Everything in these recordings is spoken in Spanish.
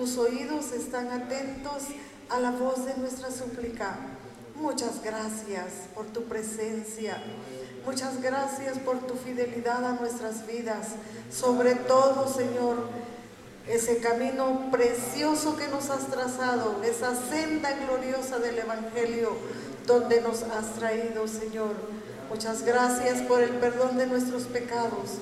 Tus oídos están atentos a la voz de nuestra súplica. Muchas gracias por tu presencia. Muchas gracias por tu fidelidad a nuestras vidas. Sobre todo, Señor, ese camino precioso que nos has trazado, esa senda gloriosa del Evangelio donde nos has traído, Señor. Muchas gracias por el perdón de nuestros pecados.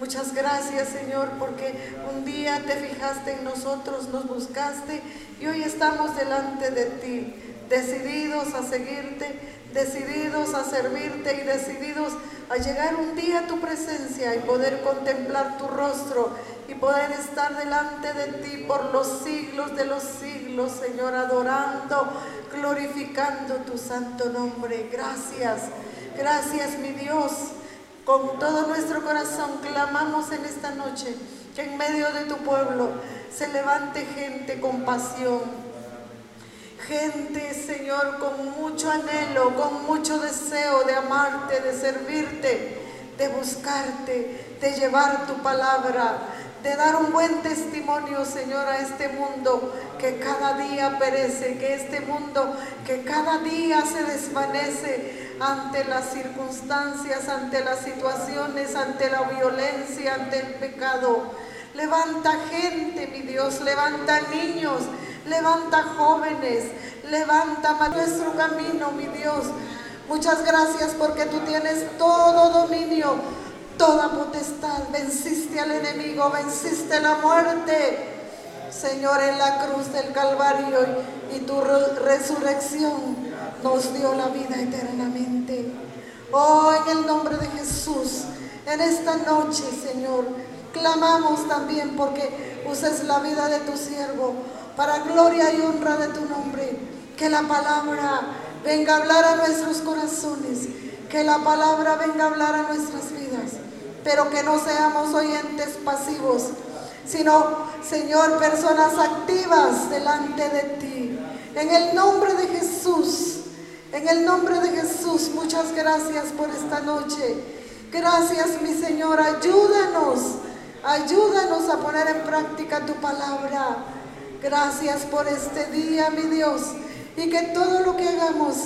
Muchas gracias, Señor, porque un día te fijaste en nosotros, nos buscaste y hoy estamos delante de ti, decididos a seguirte, decididos a servirte y decididos a llegar un día a tu presencia y poder contemplar tu rostro y poder estar delante de ti por los siglos de los siglos, Señor, adorando, glorificando tu santo nombre. Gracias, gracias mi Dios. Con todo nuestro corazón clamamos en esta noche que en medio de tu pueblo se levante gente con pasión, gente, Señor, con mucho anhelo, con mucho deseo de amarte, de servirte, de buscarte, de llevar tu palabra, de dar un buen testimonio, Señor, a este mundo que cada día perece, que este mundo que cada día se desvanece ante las circunstancias, ante las situaciones, ante la violencia, ante el pecado. Levanta gente, mi Dios, levanta niños, levanta jóvenes, levanta nuestro camino, mi Dios. Muchas gracias porque tú tienes todo dominio, toda potestad. Venciste al enemigo, venciste la muerte. Señor, en la cruz del Calvario y, tu resurrección nos dio la vida eternamente. Oh, en el nombre de Jesús, en esta noche, Señor, clamamos también porque uses la vida de tu siervo para gloria y honra de tu nombre. Que la palabra venga a hablar a nuestros corazones, que la palabra venga a hablar a nuestras vidas, pero que no seamos oyentes pasivos, sino, Señor, personas activas delante de ti. En el nombre de Jesús, en el nombre de Jesús, muchas gracias por esta noche. Gracias, mi Señor, ayúdanos, ayúdanos a poner en práctica tu palabra. Gracias por este día, mi Dios, y que todo lo que hagamos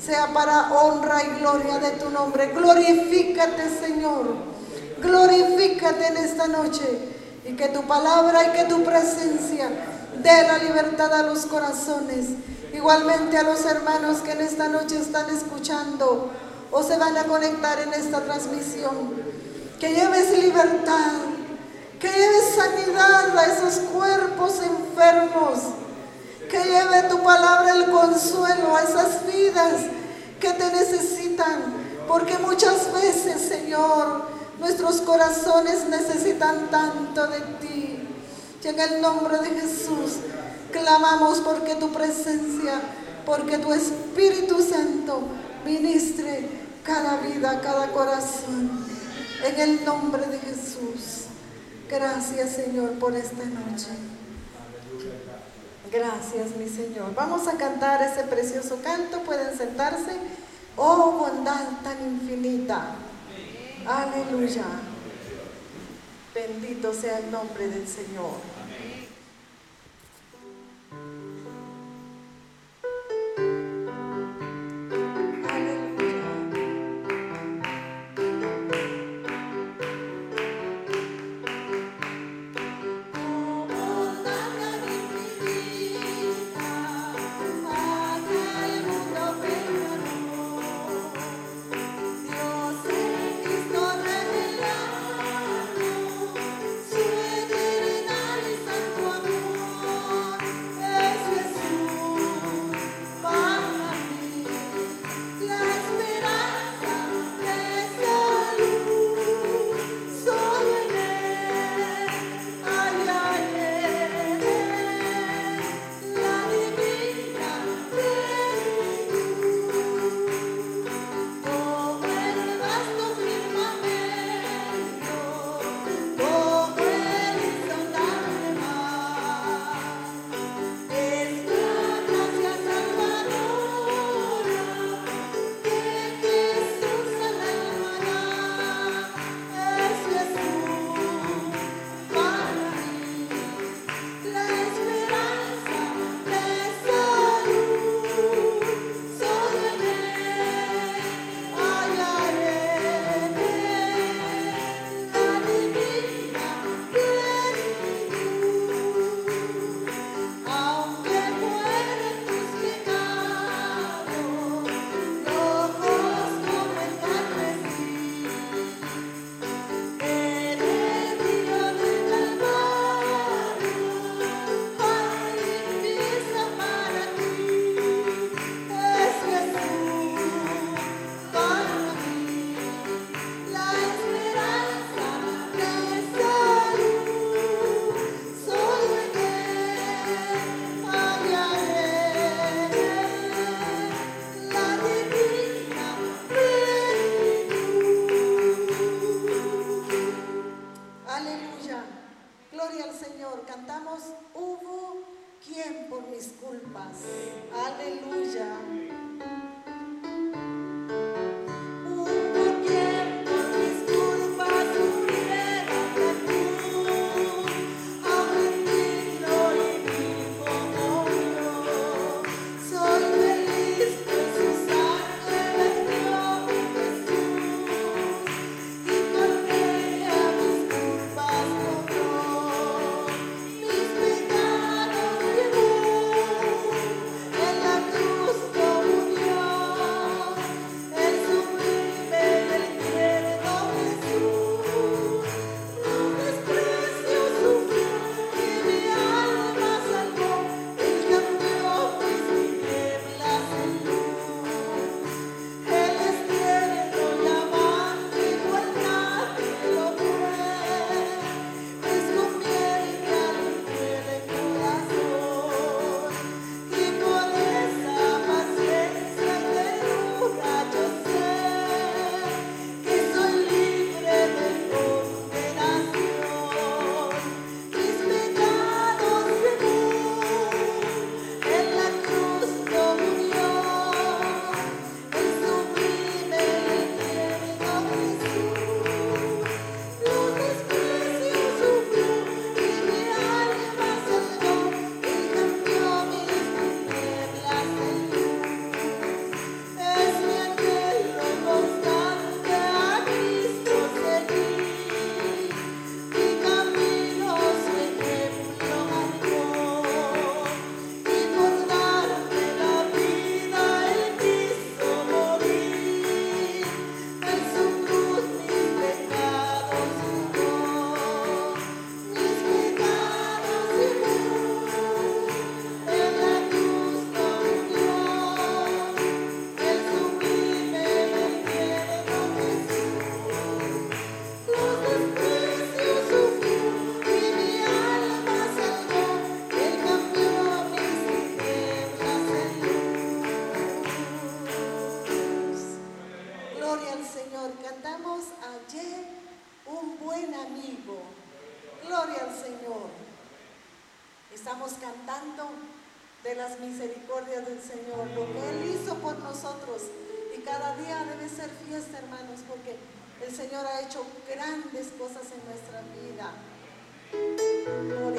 sea para honra y gloria de tu nombre. Glorifícate, Señor. Glorifícate en esta noche y que tu palabra y que tu presencia dé la libertad a los corazones. Igualmente a los hermanos que en esta noche están escuchando o se van a conectar en esta transmisión. Que lleves libertad, que lleves sanidad a esos cuerpos enfermos. Que lleve tu palabra el consuelo a esas vidas que te necesitan. Porque muchas veces, Señor, nuestros corazones necesitan tanto de ti. Y en el nombre de Jesús clamamos porque tu presencia, porque tu Espíritu Santo ministre cada vida, cada corazón. En el nombre de Jesús. Gracias Señor por esta noche. Gracias mi Señor. Vamos a cantar ese precioso canto. Pueden sentarse. Oh bondad tan infinita. Aleluya. Bendito sea el nombre del Señor. Guarda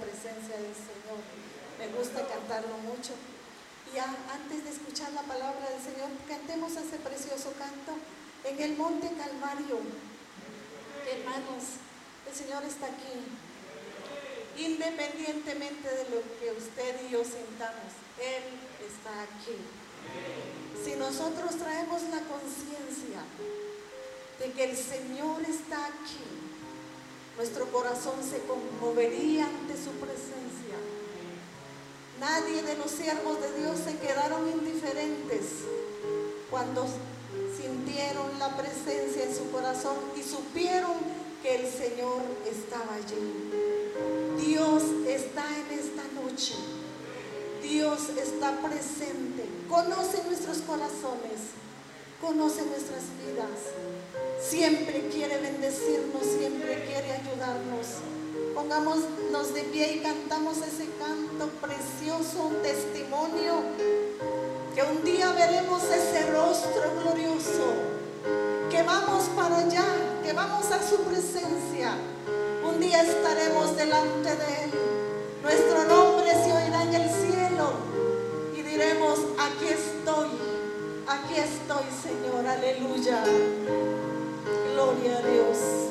presencia del Señor. Me gusta cantarlo mucho. Y antes de escuchar la palabra del Señor, cantemos ese precioso canto en el monte Calvario. Hermanos, el Señor está aquí. Independientemente de lo que usted y yo sintamos, Él está aquí. Si nosotros traemos la conciencia de que el Señor está aquí, nuestro corazón se conmovería ante su presencia. Nadie de los siervos de Dios se quedaron indiferentes cuando sintieron la presencia en su corazón y supieron que el Señor estaba allí. Dios está en esta noche. Dios está presente. Conoce nuestros corazones. Conoce nuestras vidas siempre quiere bendecirnos, siempre quiere ayudarnos. Pongámonos de pie y cantamos ese canto precioso, un testimonio, que un día veremos ese rostro glorioso, que vamos para allá, que vamos a su presencia. Un día estaremos delante de Él. Nuestro nombre se oirá en el cielo y diremos, aquí estoy, aquí estoy Señor, aleluya. Gloria a Dios.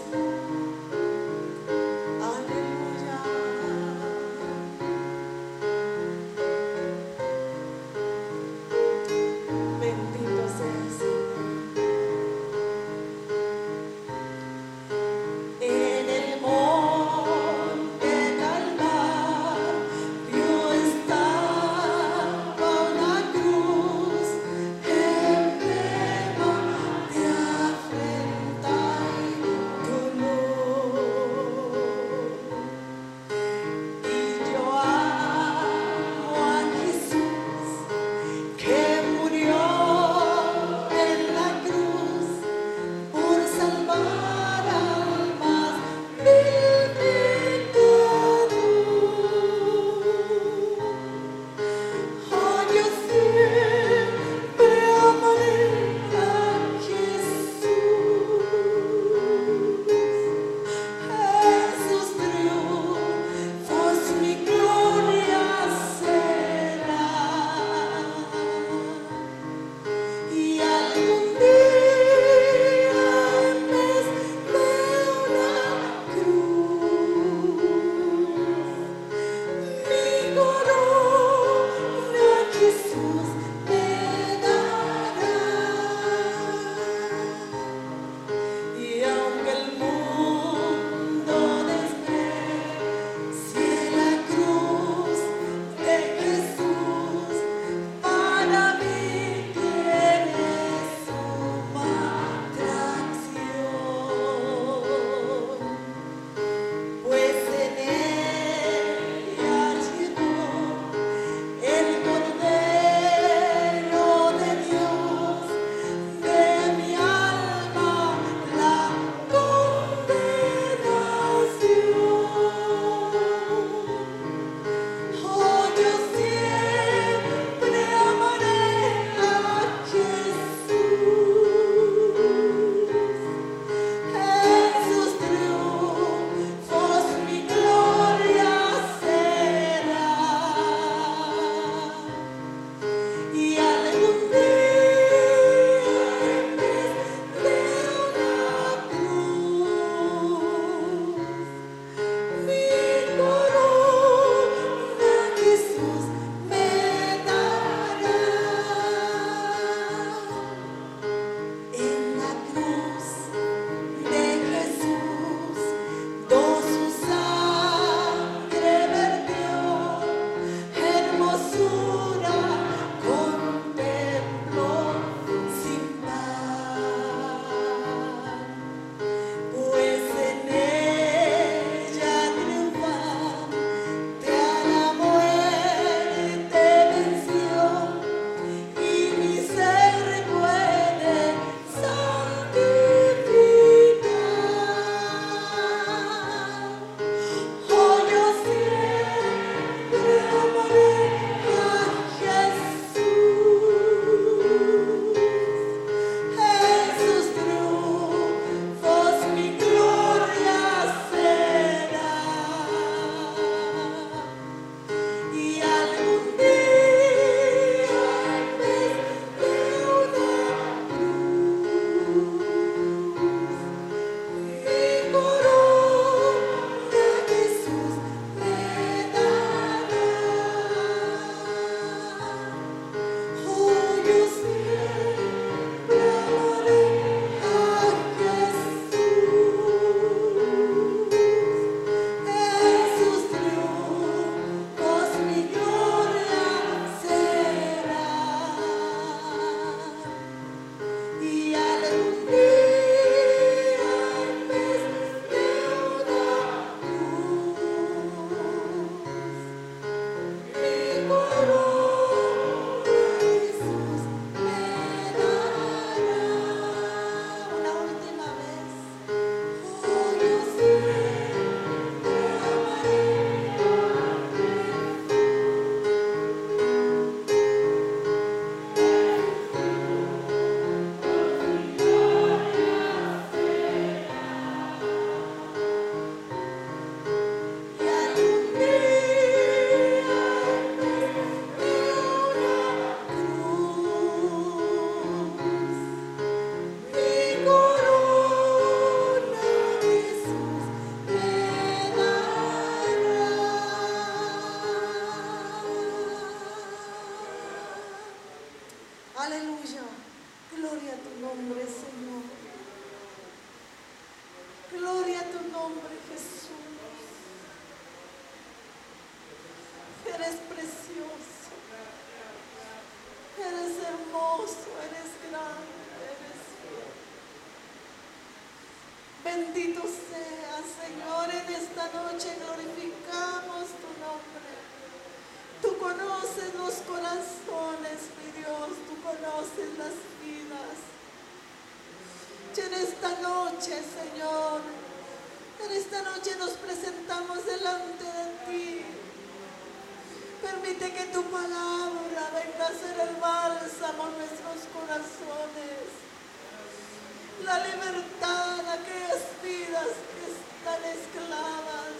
La libertad a aquellas vidas que están esclavas.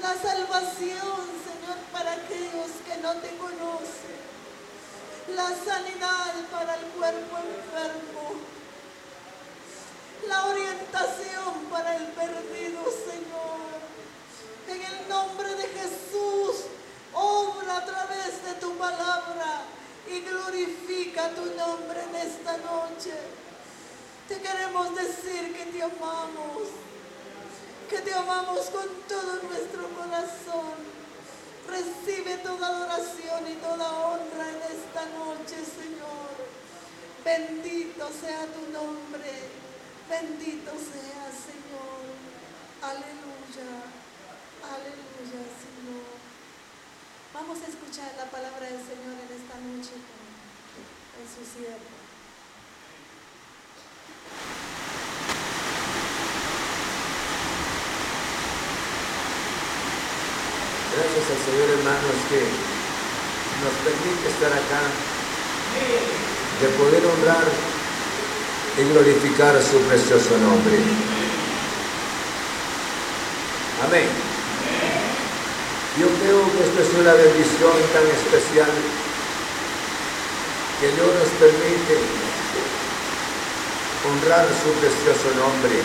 La salvación, Señor, para aquellos que no te conocen. La sanidad para el cuerpo enfermo la orientación para el perdido, Señor. En el nombre de Jesús, obra a través de tu palabra y glorifica tu nombre en esta noche. Te queremos decir que te amamos, que te amamos con todo nuestro corazón. Recibe toda adoración y toda honra en esta noche, Señor. Bendito sea tu nombre. Bendito sea, Señor. Aleluya. Aleluya, Señor. Vamos a escuchar la palabra del Señor en esta noche en su siervo. Gracias al Señor, hermanos, que nos permite estar acá, de poder honrar y glorificar su precioso nombre. Amén. Yo creo que esta es una bendición tan especial que Dios nos permite honrar su precioso nombre.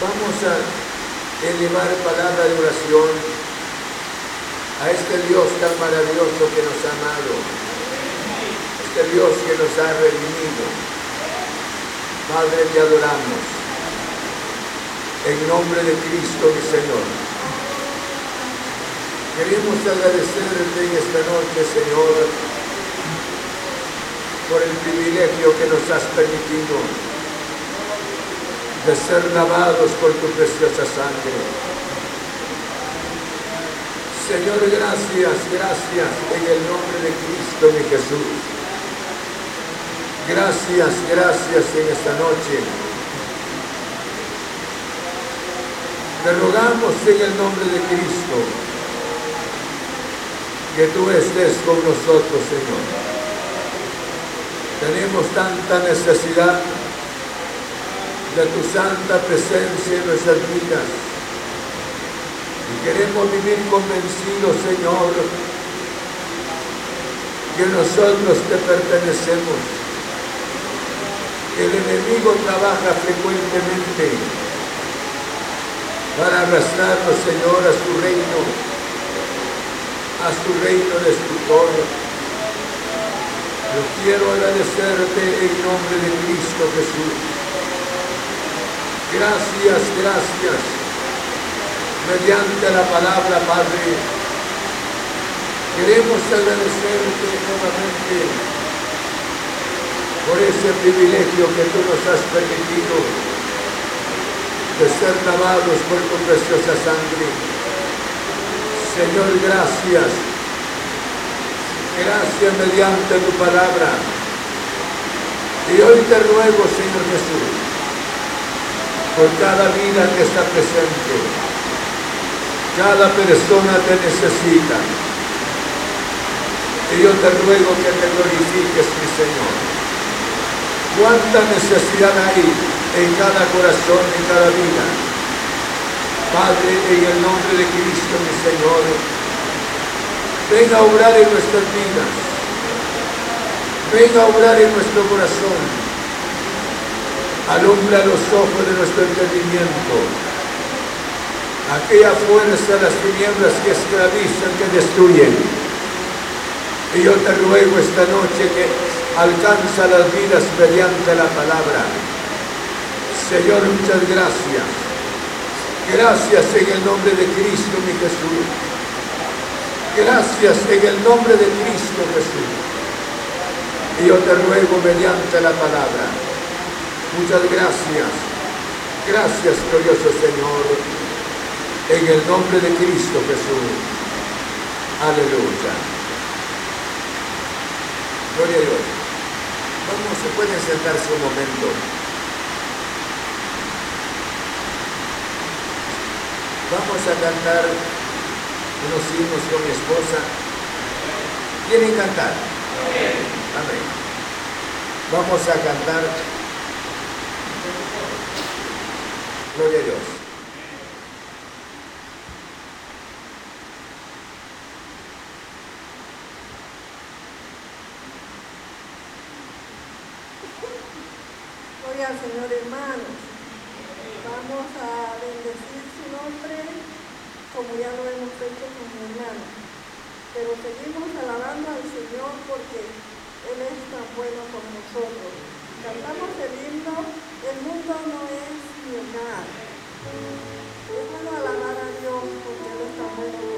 Vamos a elevar palabra de oración a este Dios tan maravilloso que nos ha amado este Dios que nos ha redimido. Padre, te adoramos. En nombre de Cristo, mi Señor. Queremos agradecerte en esta noche, Señor, por el privilegio que nos has permitido de ser lavados por tu preciosa sangre. Señor, gracias, gracias en el nombre de Cristo, mi Jesús. Gracias, gracias en esta noche. Te rogamos en el nombre de Cristo que tú estés con nosotros, Señor. Tenemos tanta necesidad de tu santa presencia en nuestras vidas. Y queremos vivir convencidos, Señor, que nosotros te pertenecemos el enemigo trabaja frecuentemente para arrastrarnos, Señor, a su reino, a su reino destructor. Yo quiero agradecerte en nombre de Cristo Jesús. Gracias, gracias. Mediante la palabra, Padre, queremos agradecerte nuevamente por ese privilegio que tú nos has permitido de ser lavados por tu preciosa sangre. Señor, gracias. Gracias mediante tu palabra. Y hoy te ruego, Señor Jesús, por cada vida que está presente. Cada persona te necesita. Y yo te ruego que te glorifiques, mi Señor cuánta necesidad hay en cada corazón, en cada vida. Padre, en el nombre de Cristo, mi Señor, venga a obrar en nuestras vidas. Venga a obrar en nuestro corazón. Alumbra los ojos de nuestro entendimiento. Aquella fuerza las tinieblas que esclavizan, que destruyen. Y yo te ruego esta noche que alcanza las vidas mediante la palabra. Señor, muchas gracias. Gracias en el nombre de Cristo, mi Jesús. Gracias en el nombre de Cristo Jesús. Y yo te ruego mediante la palabra. Muchas gracias. Gracias, glorioso Señor. En el nombre de Cristo Jesús. Aleluya. Gloria a Dios. Vamos, se pueden sentarse un momento. Vamos a cantar unos himnos con mi esposa. ¿Quieren cantar? Amén. Vamos a cantar. Gloria a Dios. Gloria al Señor, hermanos. Vamos a bendecir su nombre como ya lo hemos hecho con mi hermano. Pero seguimos alabando al Señor porque Él es tan bueno con nosotros. Cantamos el himno, el mundo no es mi hogar. Es bueno alabar a Dios porque Él es tan bueno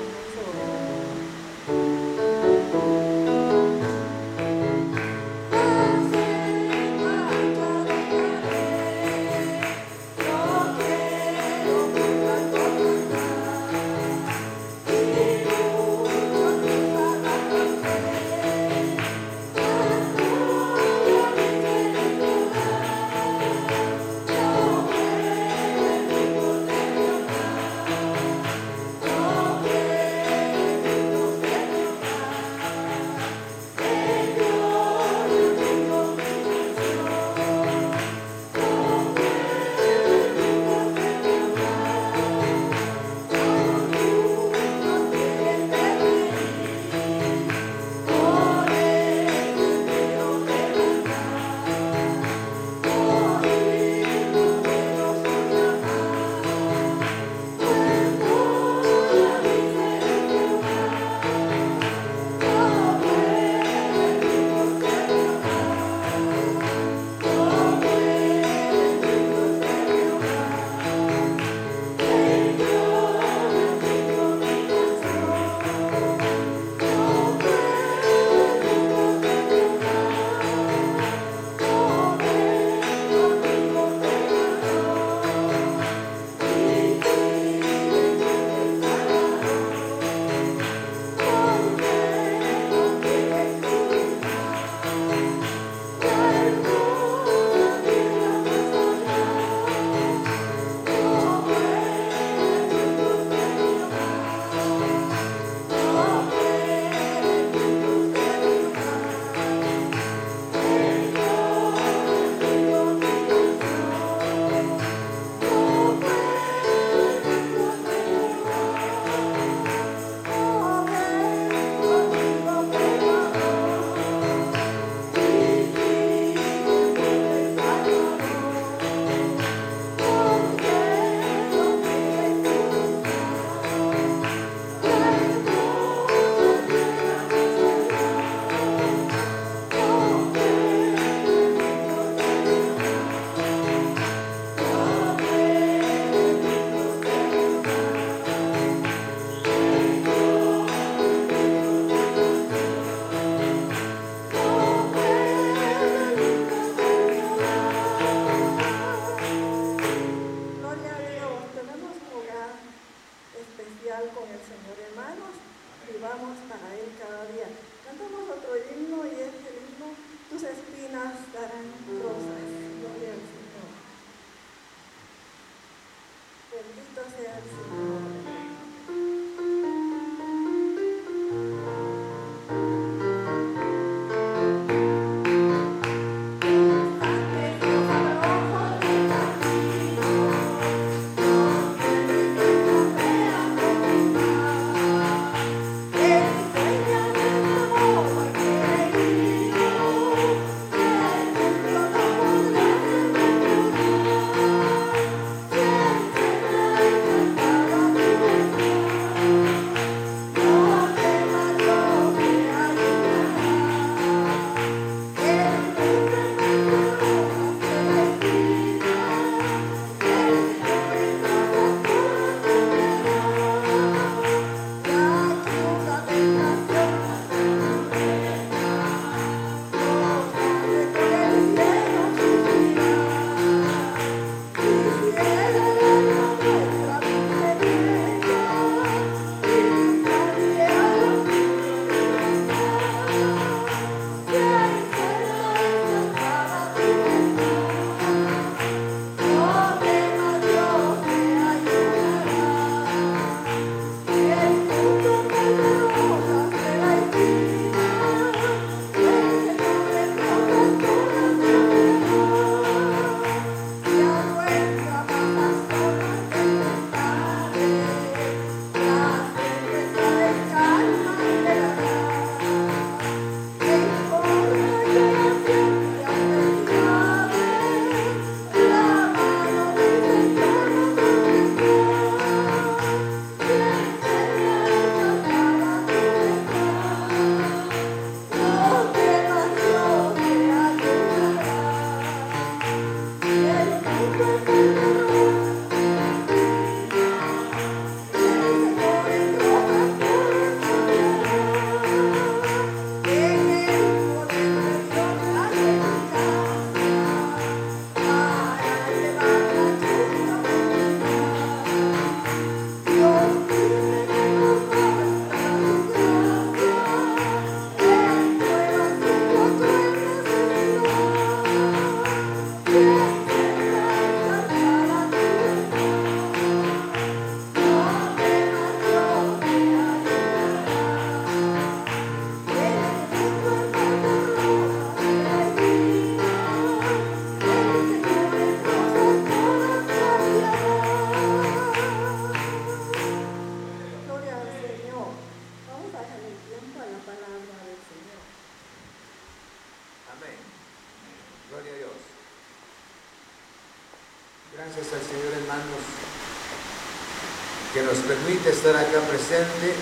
estar acá presente,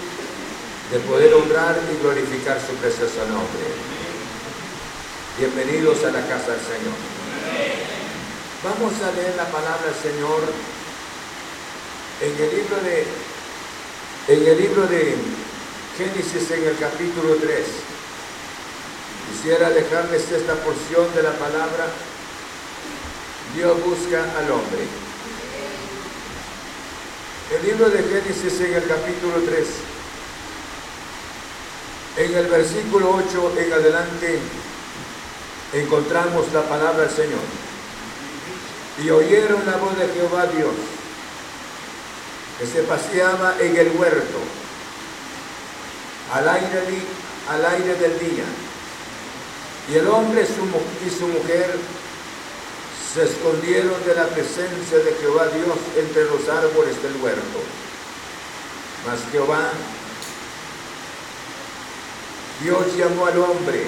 de poder honrar y glorificar su precioso nombre. Bienvenidos a la casa del Señor. Vamos a leer la palabra Señor en el libro de en el libro de Génesis en el capítulo 3. Quisiera dejarles esta porción de la palabra. Dios busca al hombre. El libro de Génesis en el capítulo 3. En el versículo 8 en adelante encontramos la palabra del Señor. Y oyeron la voz de Jehová Dios, que se paseaba en el huerto, al aire, al aire del día. Y el hombre y su mujer se escondieron de la presencia de Jehová Dios entre los árboles del huerto. Mas Jehová, Dios llamó al hombre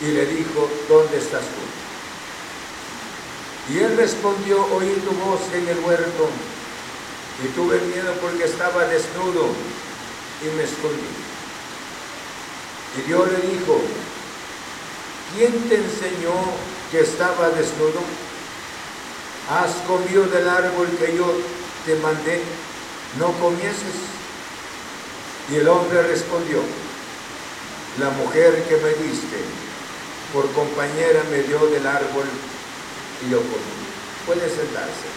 y le dijo, ¿dónde estás tú? Y él respondió, oí tu voz en el huerto y tuve miedo porque estaba desnudo y me escondí. Y Dios le dijo, ¿quién te enseñó que estaba desnudo? ¿Has comido del árbol que yo te mandé? ¿No comieses? Y el hombre respondió, la mujer que me diste por compañera me dio del árbol y yo comí. Puede sentarse.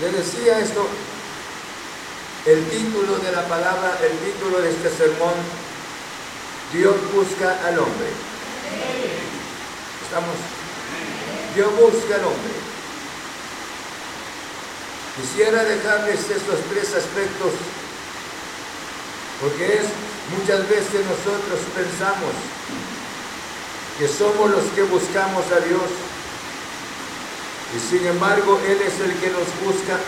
Le decía esto, el título de la palabra, el título de este sermón, Dios busca al hombre. ¿Estamos? Dios busca al hombre. Quisiera dejarles estos tres aspectos, porque es muchas veces nosotros pensamos que somos los que buscamos a Dios, y sin embargo Él es el que nos busca,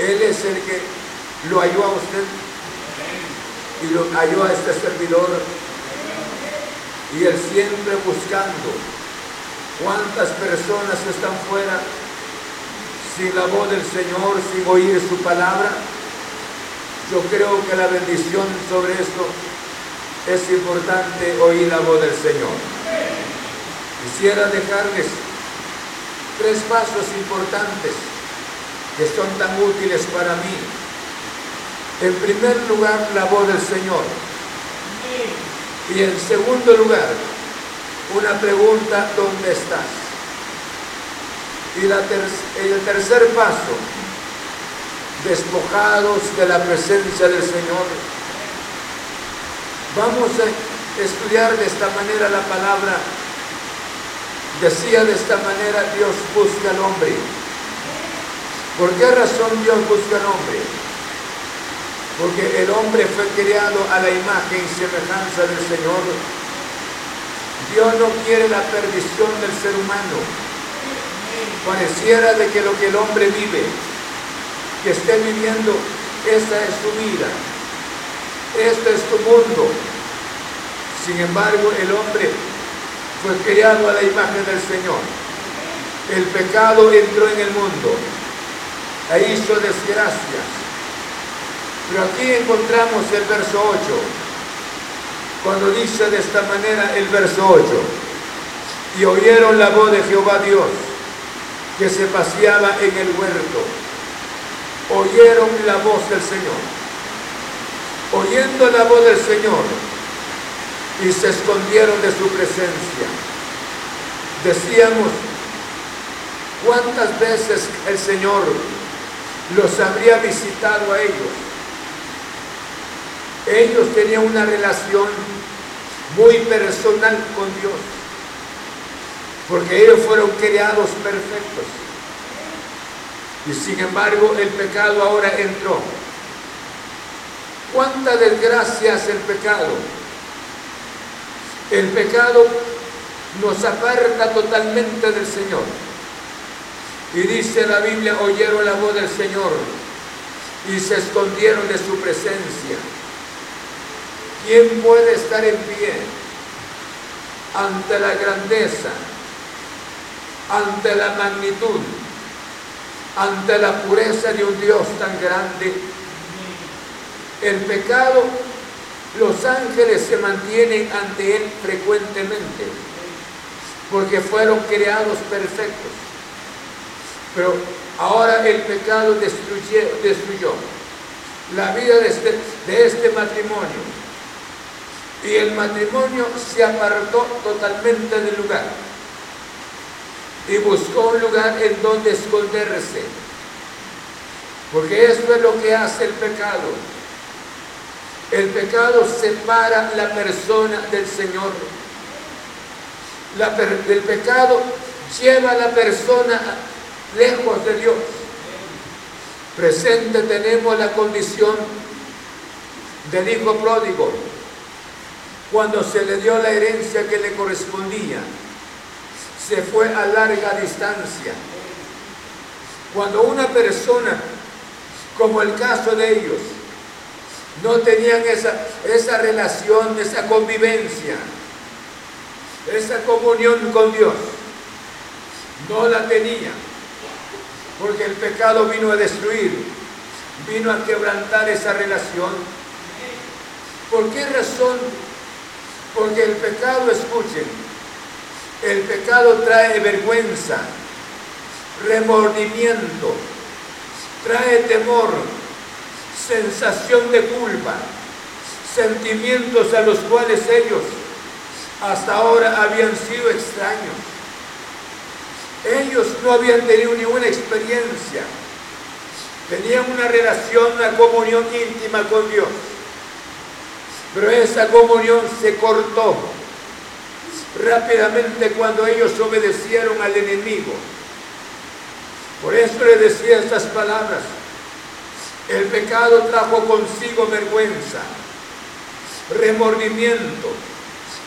Él es el que lo halló a usted y lo halló a este servidor, y Él siempre buscando. ¿Cuántas personas están fuera sin la voz del Señor, sin oír su palabra? Yo creo que la bendición sobre esto es importante oír la voz del Señor. Quisiera dejarles tres pasos importantes que son tan útiles para mí. En primer lugar, la voz del Señor. Y en segundo lugar, una pregunta, ¿dónde estás? Y el tercer paso, despojados de la presencia del Señor. Vamos a estudiar de esta manera la palabra. Decía de esta manera, Dios busca al hombre. ¿Por qué razón Dios busca al hombre? Porque el hombre fue creado a la imagen y semejanza del Señor. Dios no quiere la perdición del ser humano. Pareciera de que lo que el hombre vive, que esté viviendo, esta es su vida. Este es tu mundo. Sin embargo, el hombre fue creado a la imagen del Señor. El pecado entró en el mundo e hizo desgracias. Pero aquí encontramos el verso 8, cuando dice de esta manera el verso 8, y oyeron la voz de Jehová Dios, que se paseaba en el huerto. Oyeron la voz del Señor. Oyendo la voz del Señor, y se escondieron de su presencia. Decíamos, ¿cuántas veces el Señor los habría visitado a ellos? Ellos tenían una relación muy personal con Dios, porque ellos fueron creados perfectos. Y sin embargo el pecado ahora entró. ¿Cuánta desgracia hace el pecado? El pecado nos aparta totalmente del Señor. Y dice la Biblia, oyeron la voz del Señor y se escondieron de su presencia. ¿quién puede estar en pie ante la grandeza, ante la magnitud, ante la pureza de un Dios tan grande? El pecado, los ángeles se mantienen ante Él frecuentemente, porque fueron creados perfectos. Pero ahora el pecado destruyó, la vida de este, de este matrimonio. Y el matrimonio se apartó totalmente del lugar y buscó un lugar en donde esconderse. Porque eso es lo que hace el pecado. El pecado separa la persona del Señor. el pecado lleva a la persona lejos de Dios. Presente tenemos la condición del hijo pródigo, cuando se le dio la herencia que le correspondía, se fue a larga distancia. Cuando una persona, como el caso de ellos, no tenían esa, esa relación, esa convivencia, esa comunión con Dios. No la tenían, porque el pecado vino a destruir, vino a quebrantar esa relación. ¿Por qué razón? Porque el pecado, escuchen, el pecado trae vergüenza, remordimiento, trae temor, sensación de culpa, sentimientos a los cuales ellos hasta ahora habían sido extraños. Ellos no habían tenido ninguna experiencia, tenían una relación, una comunión íntima con Dios, pero esa comunión se cortó rápidamente cuando ellos obedecieron al enemigo. Por eso le decía estas palabras. El pecado trajo consigo vergüenza, remordimiento,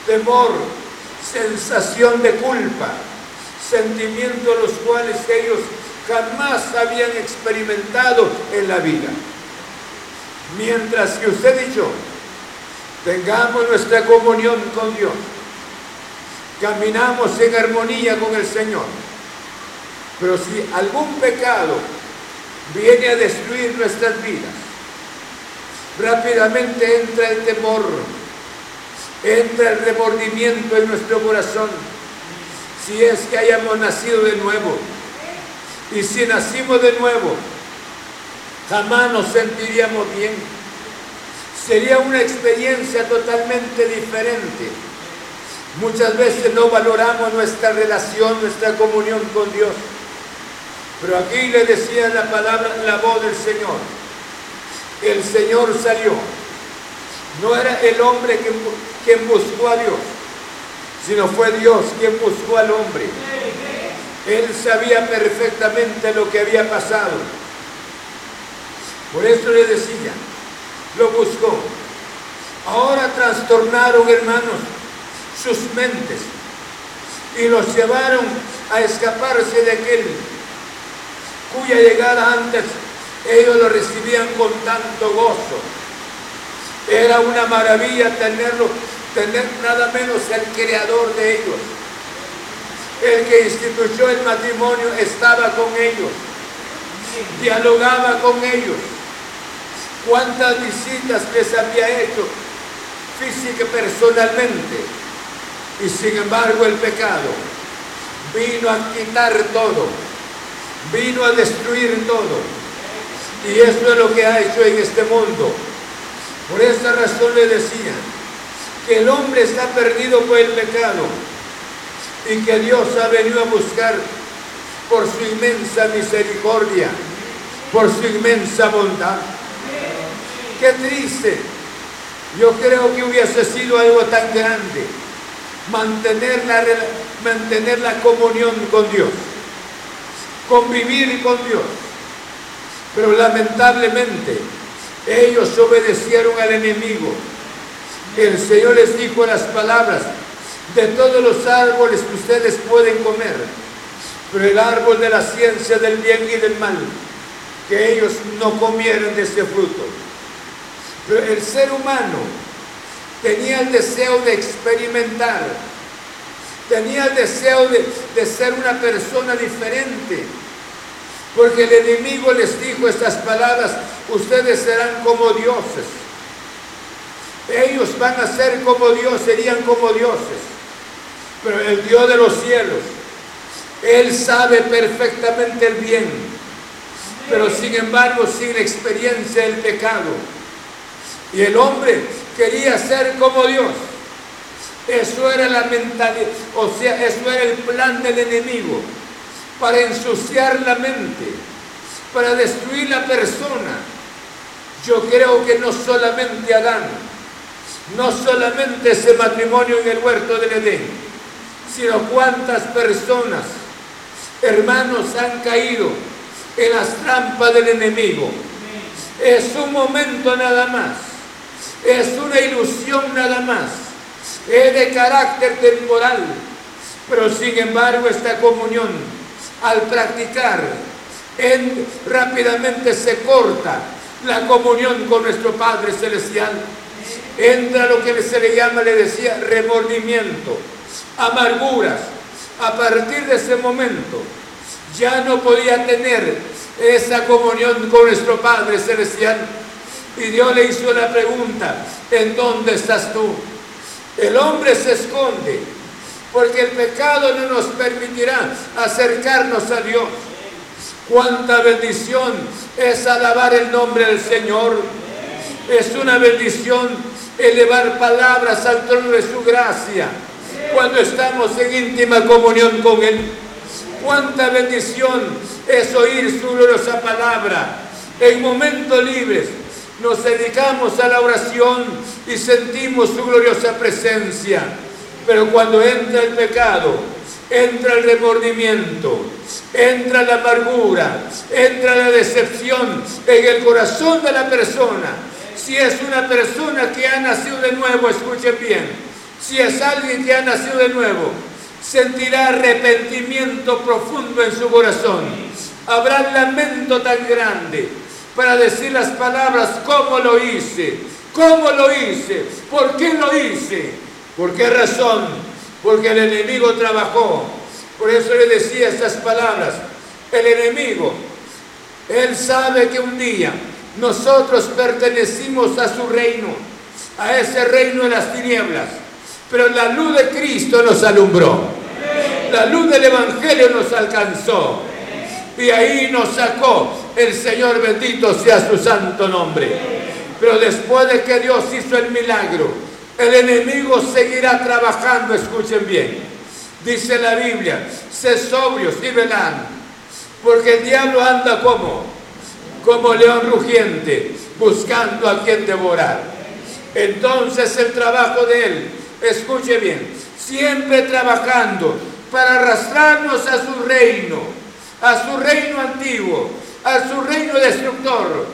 temor, sensación de culpa, sentimientos los cuales ellos jamás habían experimentado en la vida. Mientras que usted y yo tengamos nuestra comunión con Dios, caminamos en armonía con el Señor. Pero si algún pecado viene a destruir nuestras vidas. Rápidamente entra el temor, entra el remordimiento en nuestro corazón, si es que hayamos nacido de nuevo. Y si nacimos de nuevo, jamás nos sentiríamos bien. Sería una experiencia totalmente diferente. Muchas veces no valoramos nuestra relación, nuestra comunión con Dios. Pero aquí le decía la palabra, la voz del Señor. El Señor salió. No era el hombre quien, quien buscó a Dios, sino fue Dios quien buscó al hombre. Él sabía perfectamente lo que había pasado. Por eso le decía, lo buscó. Ahora trastornaron, hermanos, sus mentes y los llevaron a escaparse de aquel cuya llegada antes ellos lo recibían con tanto gozo. Era una maravilla tenerlo, tener nada menos el creador de ellos. El que instituyó el matrimonio estaba con ellos, dialogaba con ellos. ¿Cuántas visitas les había hecho física personalmente? Y sin embargo el pecado vino a quitar todo vino a destruir todo. Y eso es lo que ha hecho en este mundo. Por esa razón le decía que el hombre está perdido por el pecado y que Dios ha venido a buscar por su inmensa misericordia, por su inmensa bondad. Qué triste. Yo creo que hubiese sido algo tan grande mantener la, mantener la comunión con Dios convivir con Dios. Pero lamentablemente ellos obedecieron al enemigo. El Señor les dijo las palabras, de todos los árboles que ustedes pueden comer, pero el árbol de la ciencia del bien y del mal, que ellos no comieron de ese fruto. Pero el ser humano tenía el deseo de experimentar, tenía el deseo de, de ser una persona diferente. Porque el enemigo les dijo estas palabras, ustedes serán como dioses. Ellos van a ser como Dios, serían como dioses. Pero el Dios de los cielos, Él sabe perfectamente el bien. Pero sin embargo, sin experiencia del pecado. Y el hombre quería ser como Dios. Eso era la mentalidad, o sea, eso era el plan del enemigo para ensuciar la mente, para destruir la persona. Yo creo que no solamente Adán, no solamente ese matrimonio en el huerto del Edén, sino cuántas personas, hermanos, han caído en las trampas del enemigo. Es un momento nada más, es una ilusión nada más, es de carácter temporal, pero sin embargo esta comunión al practicar, en, rápidamente se corta la comunión con nuestro Padre Celestial. Entra lo que se le llama, le decía, remordimiento, amarguras. A partir de ese momento ya no podía tener esa comunión con nuestro Padre Celestial. Y Dios le hizo la pregunta, ¿en dónde estás tú? El hombre se esconde porque el pecado no nos permitirá acercarnos a Dios. Cuánta bendición es alabar el nombre del Señor. Es una bendición elevar palabras al trono de su gracia cuando estamos en íntima comunión con Él. Cuánta bendición es oír su gloriosa palabra. En momentos libres nos dedicamos a la oración y sentimos su gloriosa presencia. Pero cuando entra el pecado, entra el remordimiento, entra la amargura, entra la decepción en el corazón de la persona. Si es una persona que ha nacido de nuevo, escuchen bien, si es alguien que ha nacido de nuevo, sentirá arrepentimiento profundo en su corazón. Habrá lamento tan grande para decir las palabras, ¿cómo lo hice? ¿Cómo lo hice? ¿Por qué lo hice? ¿Por qué razón? Porque el enemigo trabajó. Por eso le decía estas palabras. El enemigo, él sabe que un día nosotros pertenecimos a su reino, a ese reino de las tinieblas. Pero la luz de Cristo nos alumbró. La luz del Evangelio nos alcanzó. Y ahí nos sacó el Señor bendito sea su santo nombre. Pero después de que Dios hizo el milagro, el enemigo seguirá trabajando, escuchen bien. Dice la Biblia, sé sobrios y velad, porque el diablo anda como, como león rugiente, buscando a quien devorar. Entonces el trabajo de él, escuche bien, siempre trabajando para arrastrarnos a su reino, a su reino antiguo, a su reino destructor.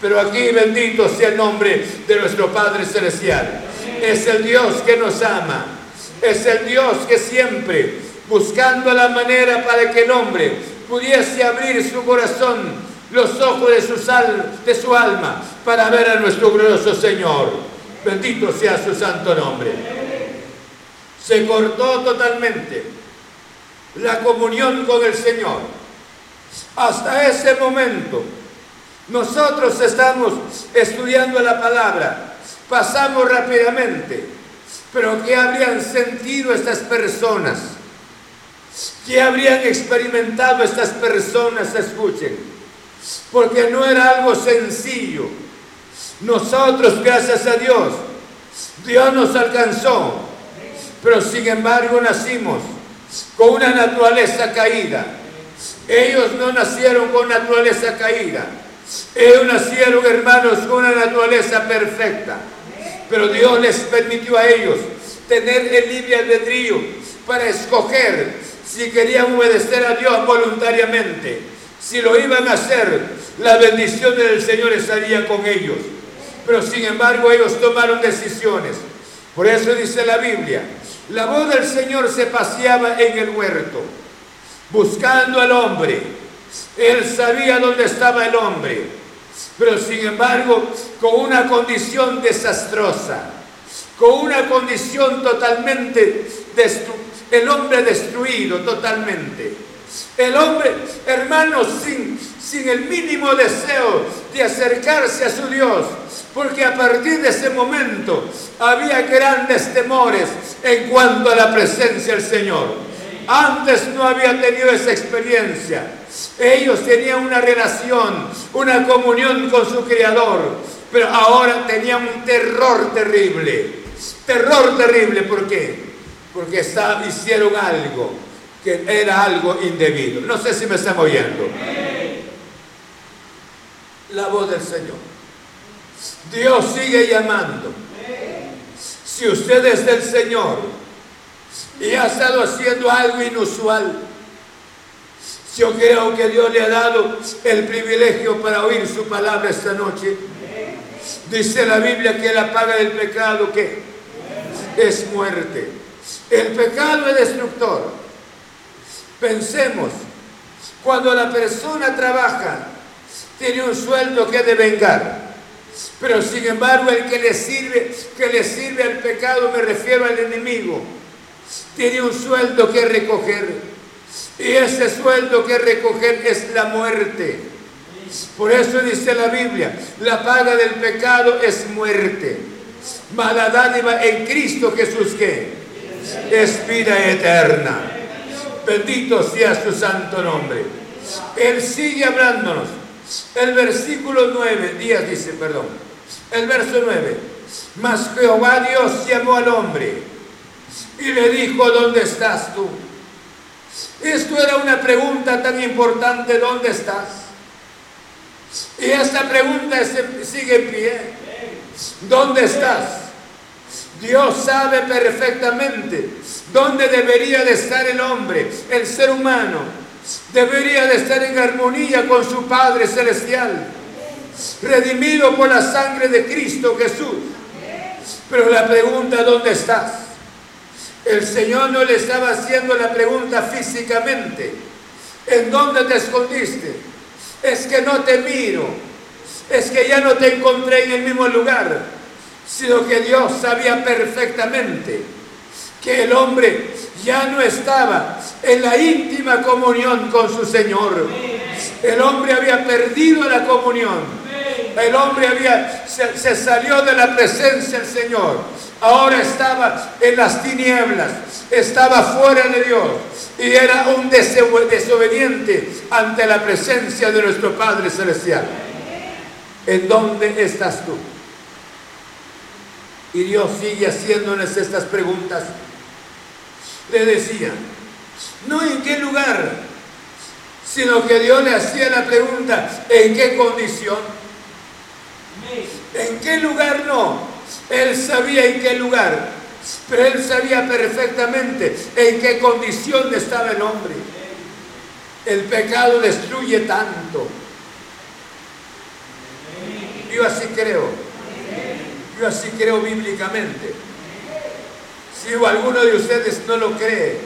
Pero aquí bendito sea el nombre de nuestro Padre Celestial es el Dios que nos ama. Es el Dios que siempre, buscando la manera para que el hombre pudiese abrir su corazón, los ojos de su, alma, para ver a nuestro glorioso Señor. Bendito sea su santo nombre. Se cortó totalmente la comunión con el Señor. Hasta ese momento, nosotros estamos estudiando la palabra pasamos rápidamente. Pero ¿qué habrían sentido estas personas? ¿Qué habrían experimentado estas personas? Escuchen. Porque no era algo sencillo. Nosotros, gracias a Dios, Dios nos alcanzó. Pero sin embargo nacimos con una naturaleza caída. Ellos no nacieron con naturaleza caída. Ellos nacieron, hermanos, con una naturaleza perfecta. Pero Dios les permitió a ellos tener el libre albedrío para escoger si querían obedecer a Dios voluntariamente. Si lo iban a hacer, la bendición del Señor estaría con ellos. Pero sin embargo ellos tomaron decisiones. Por eso dice la Biblia, la voz del Señor se paseaba en el huerto, buscando al hombre. Él sabía dónde estaba el hombre pero sin embargo con una condición desastrosa, con una condición totalmente el hombre destruido totalmente. El hombre, hermanos, sin, el mínimo deseo de acercarse a su Dios, porque a partir de ese momento había grandes temores en cuanto a la presencia del Señor. Antes no había tenido esa experiencia. Ellos tenían una relación, una comunión con su Creador, pero ahora tenían un terror terrible. Terror terrible, ¿por qué? Porque hicieron algo que era algo indebido. No sé si me están oyendo. La voz del Señor. Dios sigue llamando. Si usted es del Señor y ha estado haciendo algo inusual, yo creo que Dios le ha dado el privilegio para oír su palabra esta noche. Dice la Biblia que la paga del pecado que es muerte. El pecado es destructor. Pensemos, cuando la persona trabaja, tiene un sueldo que de vengar. Pero sin embargo, el que le sirve, que le sirve al pecado, me refiero al enemigo, tiene un sueldo que recoger. Y ese sueldo que recoger es la muerte. Por eso dice la Biblia, la paga del pecado es muerte. Mala dádiva en Cristo Jesús que es vida eterna. Bendito sea su santo nombre. Él sigue hablándonos. El versículo 9, días dice, perdón. El verso 9. Mas Jehová Dios llamó al hombre y le dijo, ¿dónde estás tú? Esto era una pregunta tan importante, ¿dónde estás? Y esta pregunta sigue en pie. ¿Dónde estás? Dios sabe perfectamente dónde debería de estar el hombre, el ser humano. Debería de estar en armonía con su Padre Celestial, redimido por la sangre de Cristo Jesús. Pero la pregunta, ¿dónde estás? El Señor no le estaba haciendo la pregunta físicamente. ¿En dónde te escondiste? Es que no te miro. Es que ya no te encontré en el mismo lugar sino que Dios sabía perfectamente que el hombre ya no estaba en la íntima comunión con su Señor. El hombre había perdido la comunión. El hombre había, se, salió de la presencia del Señor. Ahora estaba en las tinieblas, estaba fuera de Dios y era un desobediente ante la presencia de nuestro Padre Celestial. ¿En dónde estás tú? Y Dios sigue haciéndoles estas preguntas. Le decía, no en qué lugar, sino que Dios le hacía la pregunta, ¿en qué condición? ¿En qué lugar no? Él sabía en qué lugar, pero él sabía perfectamente en qué condición estaba el hombre. El pecado destruye tanto. Yo así creo yo así creo bíblicamente. Si alguno de ustedes no lo cree,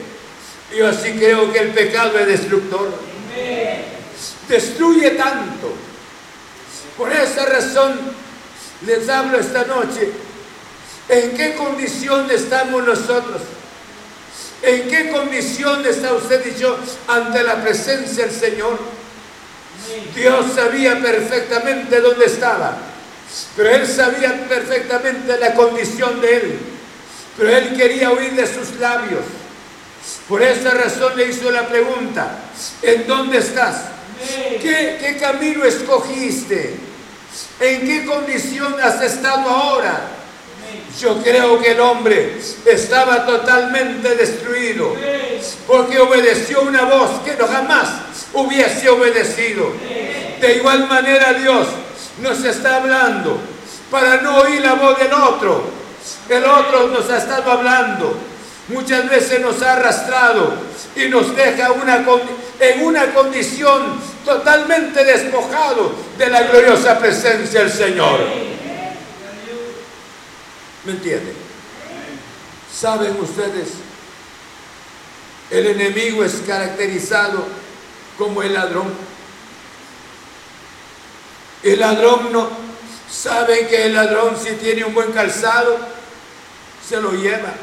yo así creo que el pecado es destructor. Destruye tanto. Por esa razón les hablo esta noche. ¿En qué condición estamos nosotros? ¿En qué condición está usted y yo ante la presencia del Señor? Dios sabía perfectamente dónde estaba. Pero él sabía perfectamente la condición de él. Pero él quería oír de sus labios. Por esa razón le hizo la pregunta, ¿en dónde estás? ¿Qué, camino escogiste? ¿En qué condición has estado ahora? Yo creo que el hombre estaba totalmente destruido porque obedeció una voz que no jamás hubiese obedecido. De igual manera Dios nos está hablando para no oír la voz del otro. El otro nos ha estado hablando. Muchas veces nos ha arrastrado y nos deja una, en una condición totalmente despojado de la gloriosa presencia del Señor. ¿Me entienden? ¿Saben ustedes? El enemigo es caracterizado como el ladrón. El ladrón no sabe que el ladrón si tiene un buen calzado, se lo lleva.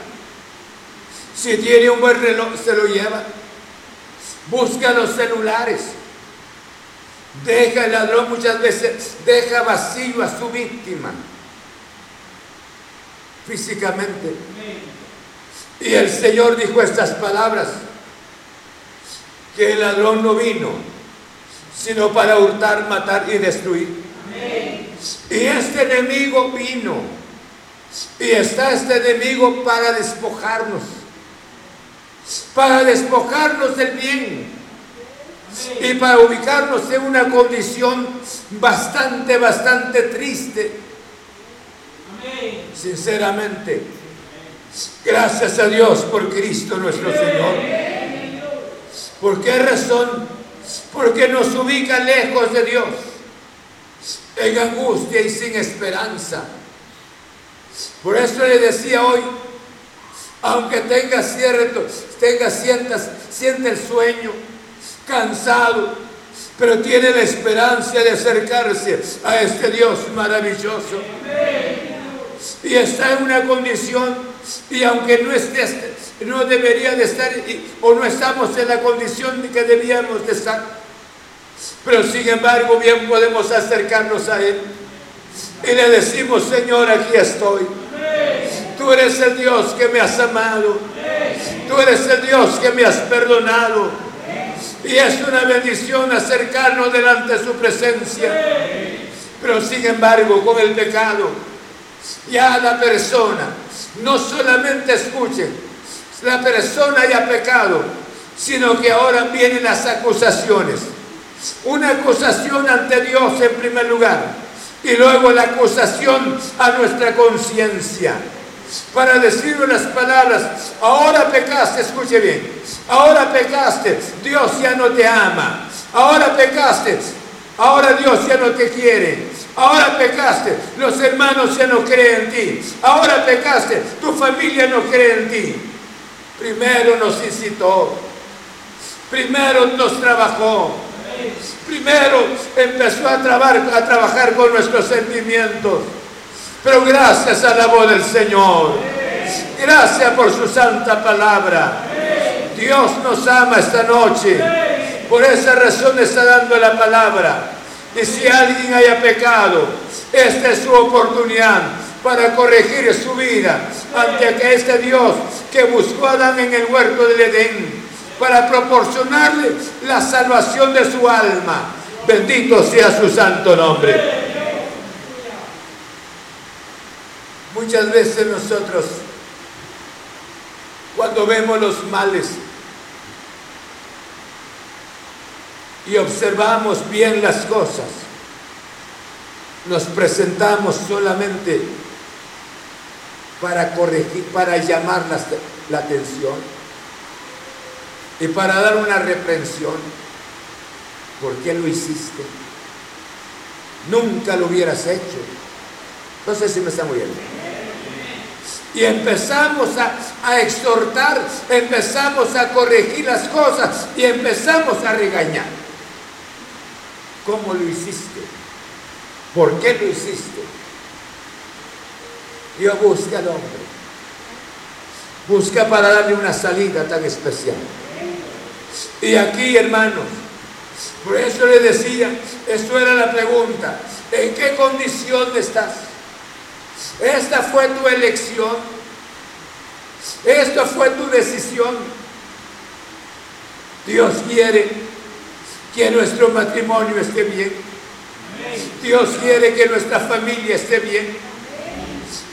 Si tiene un buen reloj, se lo lleva. Busca los celulares. Deja el ladrón muchas veces, deja vacío a su víctima físicamente. Y el Señor dijo estas palabras, que el ladrón no vino, sino para hurtar, matar y destruir. Y este enemigo vino, y está este enemigo para despojarnos, para despojarnos del bien y para ubicarnos en una condición bastante, bastante triste. Sinceramente, gracias a Dios por Cristo nuestro Señor. ¿Por qué razón? Porque nos ubica lejos de Dios, en angustia y sin esperanza. Por eso le decía hoy, aunque tenga cierto, tenga sientas, siente el sueño, cansado, pero tiene la esperanza de acercarse a este Dios maravilloso. Y está en una condición, y aunque no esté, no debería de estar, o no estamos en la condición que debíamos de estar, pero sin embargo bien podemos acercarnos a Él. Y le decimos, Señor, aquí estoy. Tú eres el Dios que me has amado. Tú eres el Dios que me has perdonado. Y es una bendición acercarnos delante de su presencia. Pero sin embargo, con el pecado, ya la persona no solamente escuche, la persona ya pecado, sino que ahora vienen las acusaciones. Una acusación ante Dios en primer lugar y luego la acusación a nuestra conciencia. Para decirle las palabras, ahora pecaste, escuche bien, ahora pecaste, Dios ya no te ama, ahora pecaste, ahora Dios ya no te quiere, ahora pecaste, los hermanos ya no creen en ti, ahora pecaste, tu familia no cree en ti. Primero nos incitó, primero nos trabajó, primero empezó a, a trabajar con nuestros sentimientos. Pero gracias a la voz del Señor, gracias por su santa palabra. Dios nos ama esta noche. Por esa razón está dando la palabra. Y si alguien haya pecado, esta es su oportunidad para corregir su vida ante este Dios que buscó a Adán en el huerto del Edén para proporcionarle la salvación de su alma. Bendito sea su santo nombre. Muchas veces nosotros, cuando vemos los males y observamos bien las cosas, nos presentamos solamente para corregir, para llamar la, la atención y para dar una reprensión. ¿Por qué lo hiciste? Nunca lo hubieras hecho. No sé si me está oyendo. Y empezamos a, exhortar, empezamos a corregir las cosas y empezamos a regañar. ¿Cómo lo hiciste? ¿Por qué lo hiciste? Dios busca al hombre. Busca para darle una salida tan especial. Y aquí, hermanos, por eso le decía, esto era la pregunta, ¿en qué condición estás? Esta fue tu elección. Esta fue tu decisión. Dios quiere que nuestro matrimonio esté bien. Dios quiere que nuestra familia esté bien.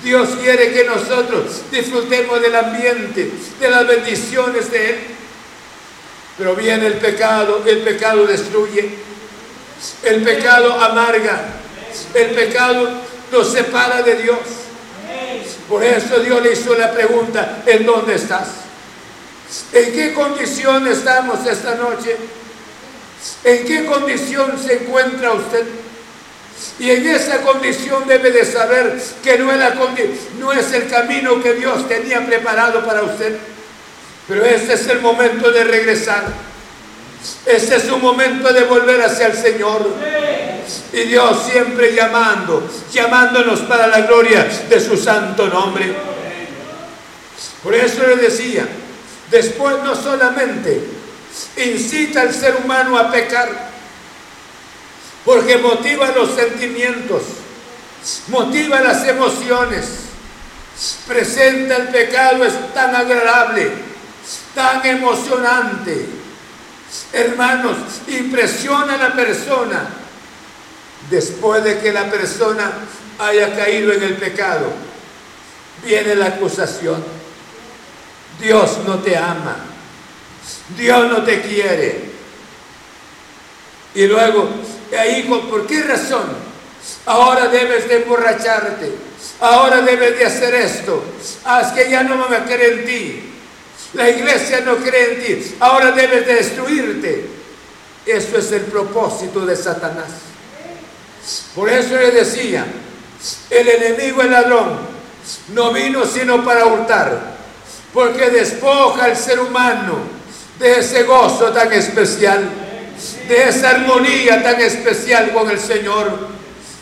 Dios quiere que nosotros disfrutemos del ambiente, de las bendiciones de Él. Pero viene el pecado, el pecado destruye, el pecado amarga, el pecado nos separa de Dios. Por eso Dios le hizo la pregunta, ¿en dónde estás? ¿En qué condición estamos esta noche? ¿En qué condición se encuentra usted? Y en esa condición debe de saber que no es, no es el camino que Dios tenía preparado para usted. Pero este es el momento de regresar. Este es un momento de volver hacia el Señor. Y Dios siempre llamando, llamándonos para la gloria de su santo nombre. Por eso le decía, después no solamente incita al ser humano a pecar, porque motiva los sentimientos, motiva las emociones, presenta el pecado, es tan agradable, tan emocionante. Hermanos, impresiona a la persona después de que la persona haya caído en el pecado. Viene la acusación. Dios no te ama. Dios no te quiere. Y luego, ahí, ¿por qué razón? Ahora debes de emborracharte. Ahora debes de hacer esto. Ah, es que ya no me cree en ti. La iglesia no cree en ti. Ahora debes de destruirte. Eso es el propósito de Satanás. Por eso le decía, el enemigo, el ladrón, no vino sino para hurtar, porque despoja al ser humano de ese gozo tan especial, de esa armonía tan especial con el Señor.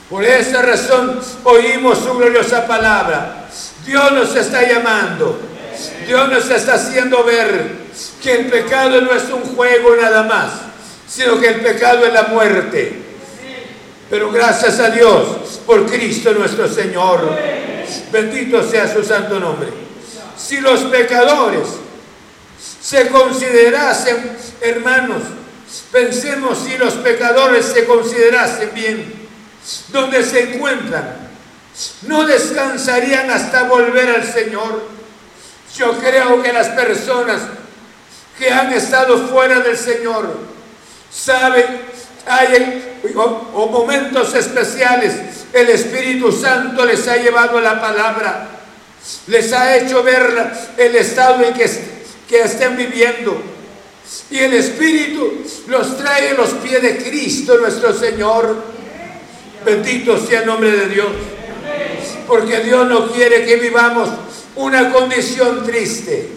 Por esa razón oímos su gloriosa palabra. Dios nos está llamando. Dios nos está haciendo ver que el pecado no es un juego nada más, sino que el pecado es la muerte. Pero gracias a Dios por Cristo nuestro Señor. Bendito sea su santo nombre. Si los pecadores se considerasen, hermanos, pensemos si los pecadores se considerasen bien, donde se encuentran, no descansarían hasta volver al Señor. Yo creo que las personas que han estado fuera del Señor saben hay o, momentos especiales, el Espíritu Santo les ha llevado la palabra, les ha hecho ver el estado en que, que estén viviendo. Y el Espíritu los trae a los pies de Cristo nuestro Señor. Bendito sea el nombre de Dios. Porque Dios no quiere que vivamos una condición triste.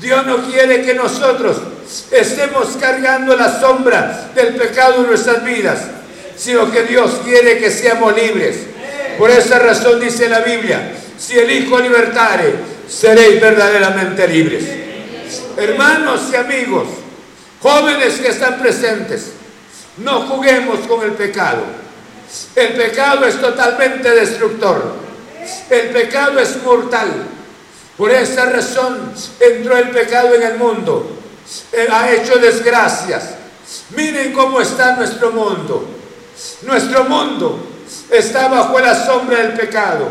Dios no quiere que nosotros estemos cargando la sombra del pecado en nuestras vidas, sino que Dios quiere que seamos libres. Por esa razón dice la Biblia, si el Hijo libertare, seréis verdaderamente libres. Hermanos y amigos, jóvenes que están presentes, no juguemos con el pecado. El pecado es totalmente destructor. El pecado es mortal. Por esa razón entró el pecado en el mundo ha hecho desgracias. Miren cómo está nuestro mundo. Nuestro mundo está bajo la sombra del pecado.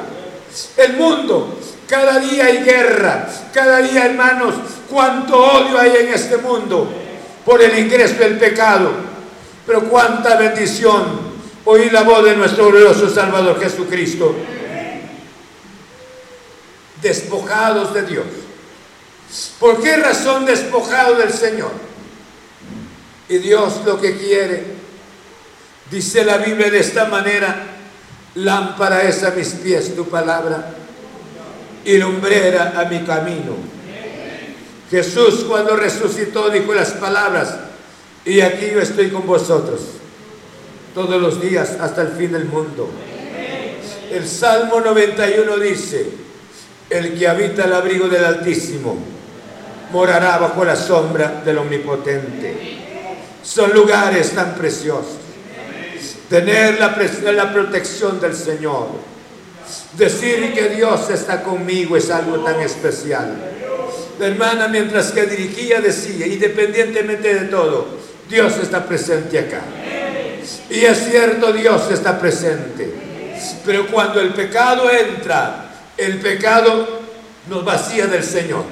El mundo, cada día hay guerra, cada día hermanos, cuánto odio hay en este mundo por el ingreso del pecado. Pero cuánta bendición oír la voz de nuestro glorioso Salvador Jesucristo. Despojados de Dios ¿Por qué razón despojado del Señor? Y Dios lo que quiere, dice la Biblia de esta manera, lámpara es a mis pies tu palabra y lumbrera a mi camino. Jesús cuando resucitó dijo las palabras, y aquí yo estoy con vosotros todos los días hasta el fin del mundo. El Salmo 91 dice, el que habita el abrigo del Altísimo, morará bajo la sombra del Omnipotente. Son lugares tan preciosos. Tener la, la protección del Señor. Decir que Dios está conmigo es algo tan especial. La hermana mientras que dirigía decía, independientemente de todo, Dios está presente acá. Y es cierto, Dios está presente. Pero cuando el pecado entra, el pecado nos vacía del Señor.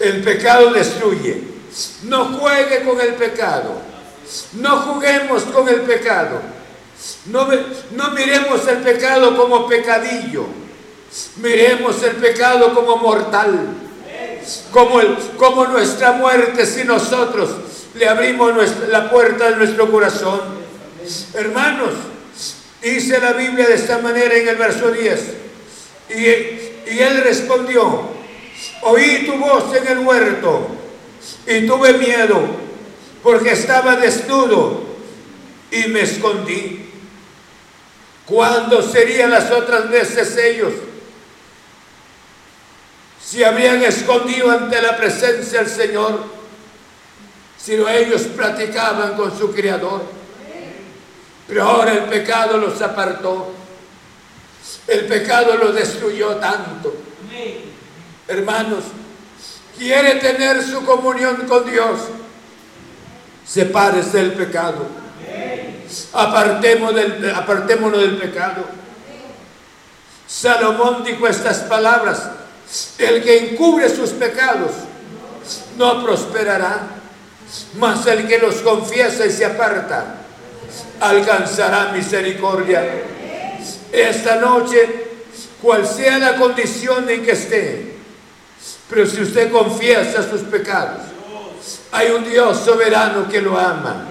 El pecado destruye. No juegue con el pecado. No juguemos con el pecado. No, no miremos el pecado como pecadillo. Miremos el pecado como mortal. Como, el, como nuestra muerte si nosotros le abrimos la puerta de nuestro corazón. Hermanos, dice la Biblia de esta manera en el verso 10. Y, y él respondió, Oí tu voz en el huerto y tuve miedo porque estaba desnudo y me escondí. ¿Cuándo serían las otras veces ellos? se habrían escondido ante la presencia del Señor, sino ellos platicaban con su Creador. Pero ahora el pecado los apartó. El pecado los destruyó tanto. Hermanos, quiere tener su comunión con Dios. Sepárese del pecado. Apartémonos del, pecado. Salomón dijo estas palabras. El que encubre sus pecados no prosperará, mas el que los confiesa y se aparta alcanzará misericordia. Esta noche, cual sea la condición en que esté, pero si usted confiesa sus pecados, hay un Dios soberano que lo ama.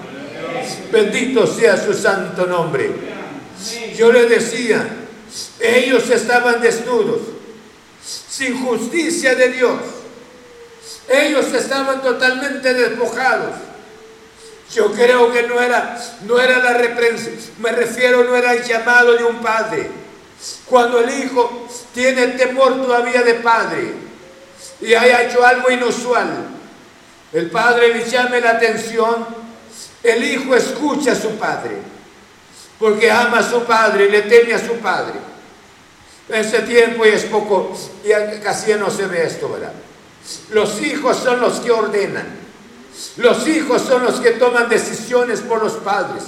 Bendito sea su santo nombre. Yo le decía, ellos estaban desnudos, sin justicia de Dios. Ellos estaban totalmente despojados. Yo creo que no era, no era la reprensión, me refiero, no era el llamado de un padre. Cuando el hijo tiene temor todavía de padre y haya hecho algo inusual, el padre le llame la atención, el hijo escucha a su padre, porque ama a su padre y le teme a su padre. En ese tiempo y es poco, y casi no se ve esto, ¿verdad? Los hijos son los que ordenan. Los hijos son los que toman decisiones por los padres.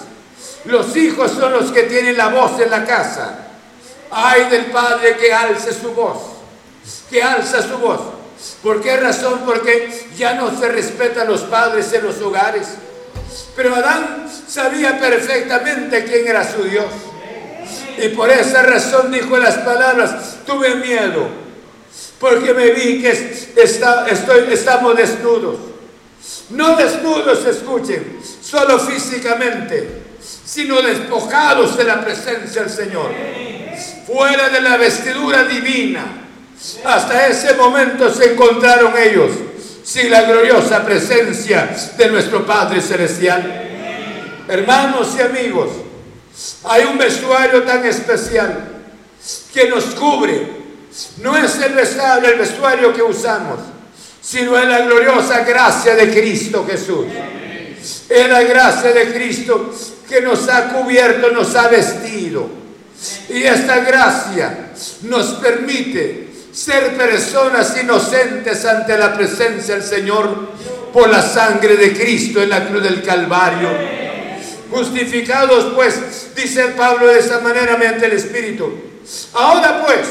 Los hijos son los que tienen la voz en la casa. Ay del padre que alce su voz, que alza su voz. ¿Por qué razón? Porque ya no se respetan los padres en los hogares. Pero Adán sabía perfectamente quién era su Dios. Y por esa razón dijo las palabras, tuve miedo, porque me vi que está, estamos desnudos. No desnudos, escuchen, solo físicamente, sino despojados de la presencia del Señor, fuera de la vestidura divina. Hasta ese momento se encontraron ellos sin la gloriosa presencia de nuestro Padre Celestial. Hermanos y amigos, hay un vestuario tan especial que nos cubre. No es el vestuario, el vestuario que usamos, sino es la gloriosa gracia de Cristo Jesús. Es la gracia de Cristo que nos ha cubierto, nos ha vestido. Y esta gracia nos permite ser personas inocentes ante la presencia del Señor por la sangre de Cristo en la cruz del Calvario. Justificados pues, dice Pablo de esa manera mediante el Espíritu. Ahora pues,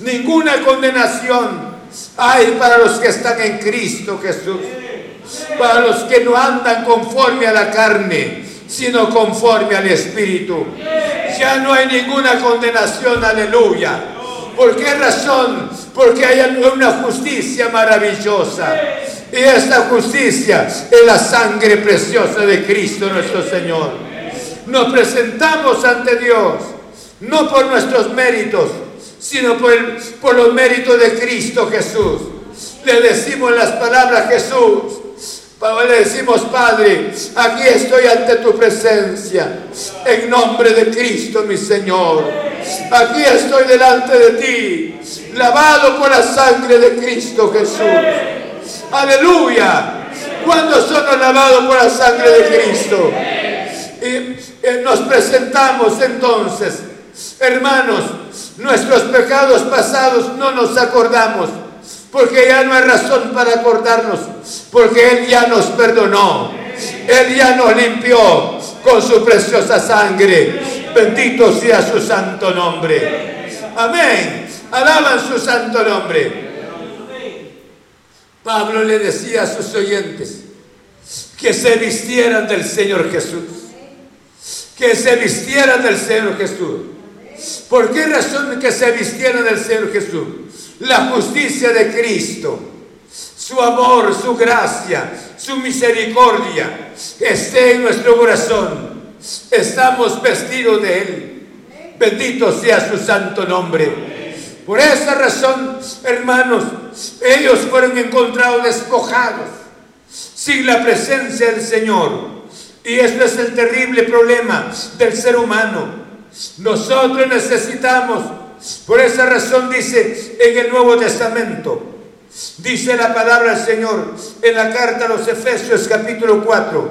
ninguna condenación hay para los que están en Cristo Jesús. Para los que no andan conforme a la carne, sino conforme al Espíritu. Ya no hay ninguna condenación, aleluya. ¿Por qué razón? Porque hay una justicia maravillosa. Y esta justicia es la sangre preciosa de Cristo nuestro Señor. Nos presentamos ante Dios, no por nuestros méritos, sino por, por los méritos de Cristo Jesús. Le decimos las palabras Jesús. Le decimos, Padre, aquí estoy ante tu presencia, en nombre de Cristo mi Señor. Aquí estoy delante de ti, lavado por la sangre de Cristo Jesús. Aleluya. Cuando somos lavados por la sangre de Cristo. Y nos presentamos entonces, hermanos, nuestros pecados pasados no nos acordamos, porque ya no hay razón para acordarnos, porque Él ya nos perdonó, Él ya nos limpió con su preciosa sangre. Bendito sea su santo nombre. Amén. Alaban su santo nombre. Pablo le decía a sus oyentes que se vistieran del Señor Jesús. Que se vistieran del Señor Jesús. ¿Por qué razón que se vistieran del Señor Jesús? La justicia de Cristo, su amor, su gracia, su misericordia esté en nuestro corazón. Estamos vestidos de Él. Bendito sea su santo nombre. Por esa razón, hermanos, ellos fueron encontrados despojados, sin la presencia del Señor. Y este es el terrible problema del ser humano. Nosotros necesitamos, por esa razón dice en el Nuevo Testamento, Dice la palabra del Señor en la carta a los Efesios capítulo 4,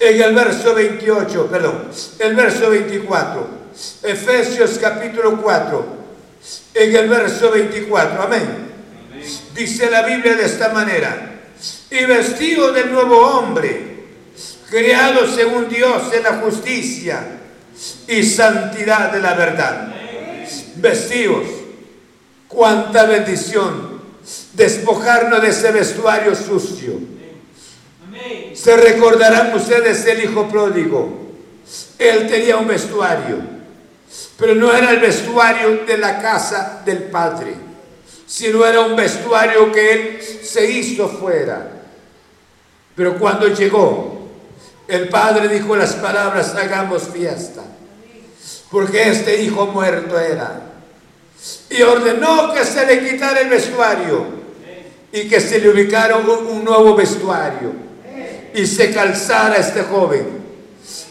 en el verso 28, perdón, el verso 24. Efesios capítulo 4, en el verso 24. Amén. Dice la Biblia de esta manera. Y vestido del nuevo hombre, creado según Dios en la justicia y santidad de la verdad. Vestidos. Cuánta bendición despojarnos de ese vestuario sucio. Se recordarán ustedes el hijo pródigo. Él tenía un vestuario, pero no era el vestuario de la casa del padre, sino era un vestuario que él se hizo fuera. Pero cuando llegó, el padre dijo las palabras, hagamos fiesta, porque este hijo muerto era. Y ordenó que se le quitara el vestuario y que se le ubicara un, nuevo vestuario y se calzara este joven.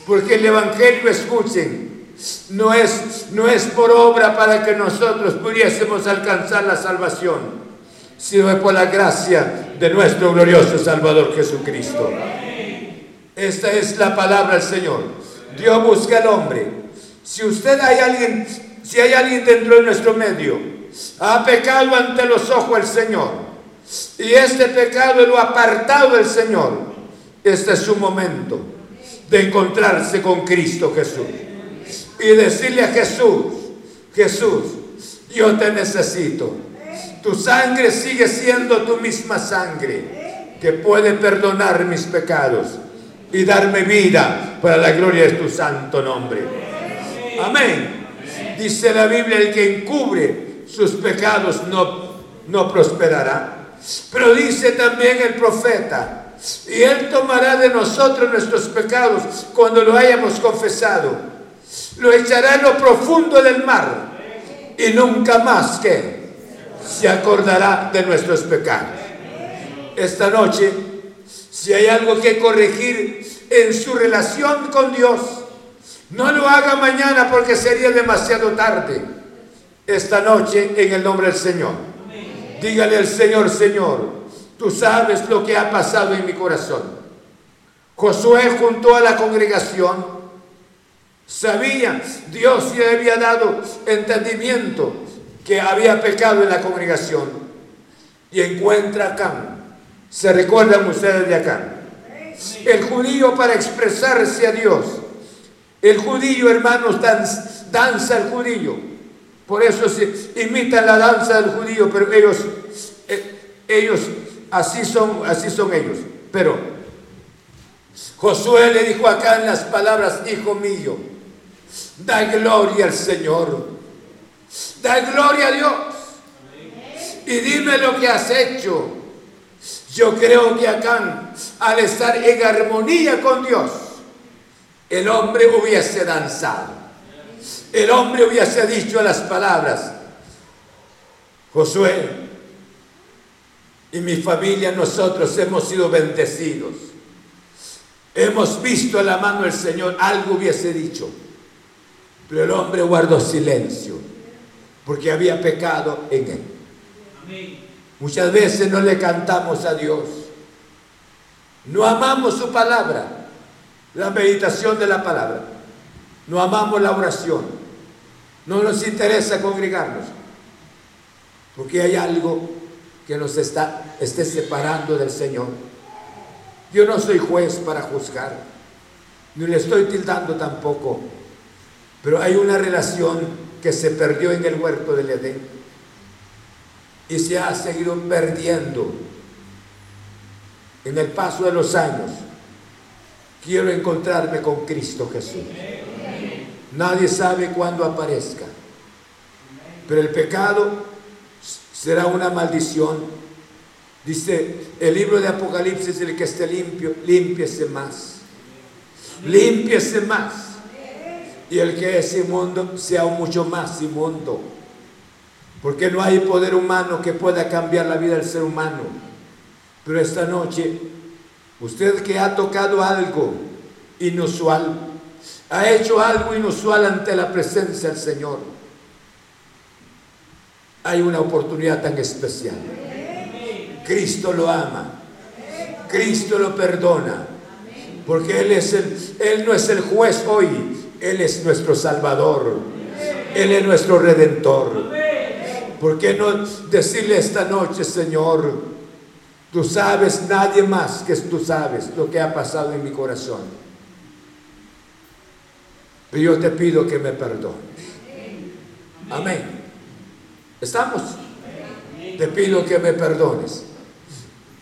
Porque el Evangelio, escuchen, no es, no es por obra para que nosotros pudiésemos alcanzar la salvación, sino por la gracia de nuestro glorioso Salvador Jesucristo. Esta es la palabra del Señor. Dios busca al hombre. Si usted hay alguien, si hay alguien dentro de nuestro medio, ha pecado ante los ojos del Señor, y este pecado lo ha apartado del Señor, este es su momento de encontrarse con Cristo Jesús y decirle a Jesús, Jesús, yo te necesito. Tu sangre sigue siendo tu misma sangre que puede perdonar mis pecados y darme vida para la gloria de tu santo nombre. Amén. Dice la Biblia, el que encubre sus pecados no, no prosperará. Pero dice también el profeta, y Él tomará de nosotros nuestros pecados cuando lo hayamos confesado. Lo echará en lo profundo del mar y nunca más que se acordará de nuestros pecados. Esta noche, si hay algo que corregir en su relación con Dios, no lo haga mañana porque sería demasiado tarde. Esta noche, en el nombre del Señor, dígale al Señor, Señor, Tú sabes lo que ha pasado en mi corazón. Josué junto a la congregación sabía, Dios le había dado entendimiento que había pecado en la congregación y encuentra acá. ¿Se recuerdan ustedes de acá? El judío para expresarse a Dios. El judío, hermanos, danza, el judío. Por eso se imitan la danza del judío, pero ellos, eh, ellos así son, así son ellos. Pero Josué le dijo acá en las palabras, hijo mío, da gloria al Señor, da gloria a Dios y dime lo que has hecho. Yo creo que acá, al estar en armonía con Dios, el hombre hubiese danzado. El hombre hubiese dicho las palabras, Josué, y mi familia, nosotros hemos sido bendecidos. Hemos visto la mano del Señor, algo hubiese dicho. Pero el hombre guardó silencio porque había pecado en él. Muchas veces no le cantamos a Dios. No amamos su palabra, la meditación de la palabra. No amamos la oración. No nos interesa congregarnos. Porque hay algo que nos está, esté separando del Señor. Yo no soy juez para juzgar, ni le estoy tildando tampoco, pero hay una relación que se perdió en el huerto del Edén y se ha seguido perdiendo en el paso de los años. Quiero encontrarme con Cristo Jesús. Nadie sabe cuándo aparezca, pero el pecado será una maldición. Dice el libro de Apocalipsis, el que esté limpio, límpiese más. Límpiese más. Y el que es inmundo, sea mucho más inmundo. Porque no hay poder humano que pueda cambiar la vida del ser humano. Pero esta noche, usted que ha tocado algo inusual, ha hecho algo inusual ante la presencia del Señor hay una oportunidad tan especial. Cristo lo ama. Cristo lo perdona. Porque Él, es el, Él no es el juez hoy, Él es nuestro Salvador. Él es nuestro Redentor. ¿Por qué no decirle esta noche, Señor, tú sabes, nadie más que tú sabes lo que ha pasado en mi corazón? Pero yo te pido que me perdones. Amén. ¿Estamos? Te pido que me perdones.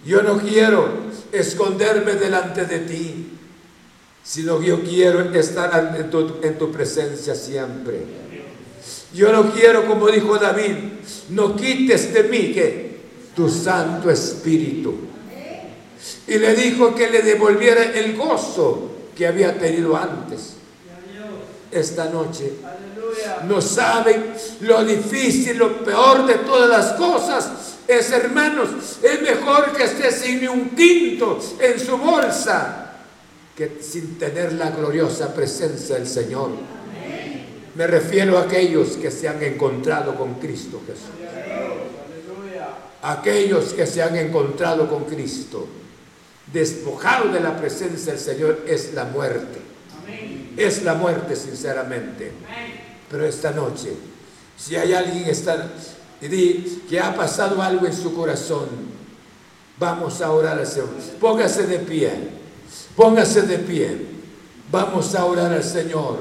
Yo no quiero esconderme delante de ti, sino que yo quiero estar en tu, en tu presencia siempre. Yo no quiero, como dijo David, no quites de mí que tu Santo Espíritu. Y le dijo que le devolviera el gozo que había tenido antes. Esta noche no saben lo difícil, lo peor de todas las cosas es, hermanos, es mejor que esté sin un quinto en su bolsa que sin tener la gloriosa presencia del Señor. Me refiero a aquellos que se han encontrado con Cristo Jesús. Aquellos que se han encontrado con Cristo, despojados de la presencia del Señor, es la muerte. Es la muerte, sinceramente. Pero esta noche, si hay alguien que ha pasado algo en su corazón, vamos a orar al Señor. Póngase de pie, póngase de pie. Vamos a orar al Señor.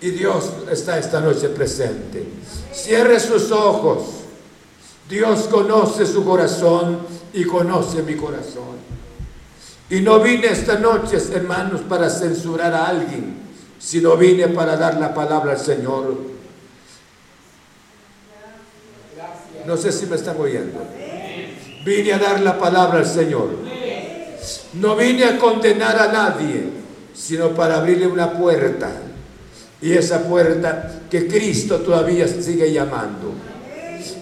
Y Dios está esta noche presente. Cierre sus ojos. Dios conoce su corazón y conoce mi corazón. Y no vine esta noche, hermanos, para censurar a alguien sino vine para dar la palabra al Señor. No sé si me están oyendo. Vine a dar la palabra al Señor. No vine a condenar a nadie, sino para abrirle una puerta. Y esa puerta que Cristo todavía sigue llamando.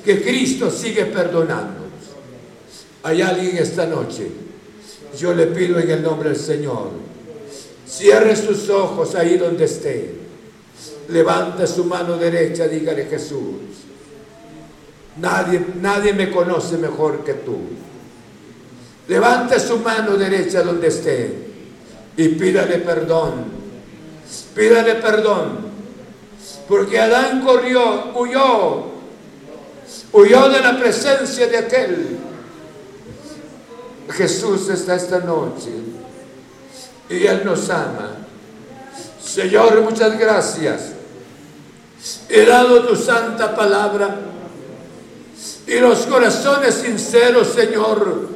Que Cristo sigue perdonando. Hay alguien esta noche. Yo le pido en el nombre del Señor Cierre sus ojos ahí donde esté. Levanta su mano derecha, dígale Jesús. Nadie, nadie me conoce mejor que tú. Levante su mano derecha donde esté y pídale perdón. Pídale perdón. Porque Adán corrió, huyó, huyó de la presencia de aquel. Jesús está esta noche y Él nos ama. Señor, muchas gracias. He dado tu santa palabra y los corazones sinceros, Señor,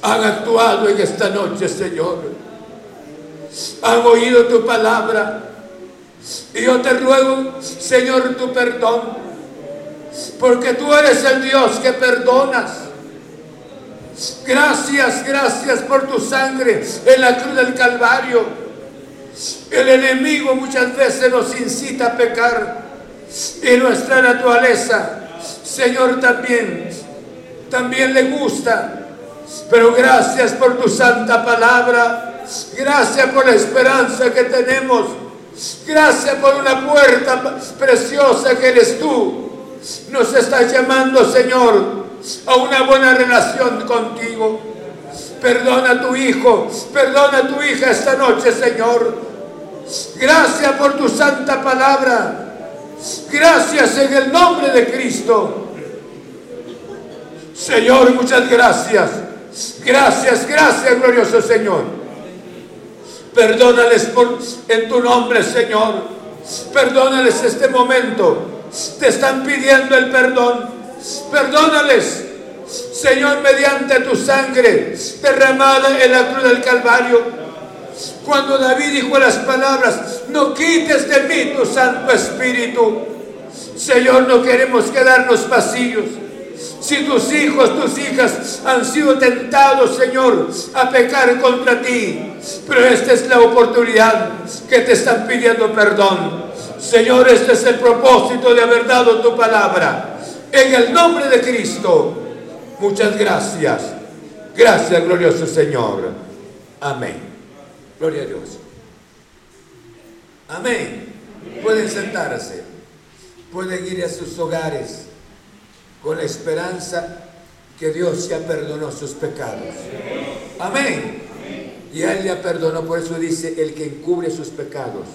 han actuado en esta noche, Señor. Han oído tu palabra. Y yo te ruego, Señor, tu perdón. Porque tú eres el Dios que perdonas. Gracias, gracias por tu sangre en la cruz del Calvario. El enemigo muchas veces nos incita a pecar y nuestra naturaleza, Señor, también, también le gusta. Pero gracias por tu santa palabra. Gracias por la esperanza que tenemos. Gracias por una puerta preciosa que eres tú. Nos estás llamando, Señor, a una buena relación contigo. Perdona a tu hijo, perdona a tu hija esta noche, Señor. Gracias por tu santa palabra. Gracias en el nombre de Cristo. Señor, muchas gracias. Gracias, gracias, glorioso Señor. Perdónales por, en tu nombre, Señor. Perdónales este momento. Te están pidiendo el perdón. Perdónales, Señor, mediante tu sangre derramada en la cruz del Calvario. Cuando David dijo las palabras, no quites de mí tu Santo Espíritu. Señor, no queremos quedarnos vacíos. Si tus hijos, tus hijas han sido tentados, Señor, a pecar contra ti, pero esta es la oportunidad que te están pidiendo perdón. Señor, este es el propósito de haber dado tu palabra. En el nombre de Cristo, muchas gracias. Gracias, glorioso Señor. Amén. Gloria a Dios. Amén. Pueden sentarse. Pueden ir a sus hogares con la esperanza que Dios ya perdonó sus pecados. Amén. Y Él ya perdonó, por eso dice, el que encubre sus pecados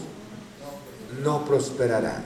no prosperará.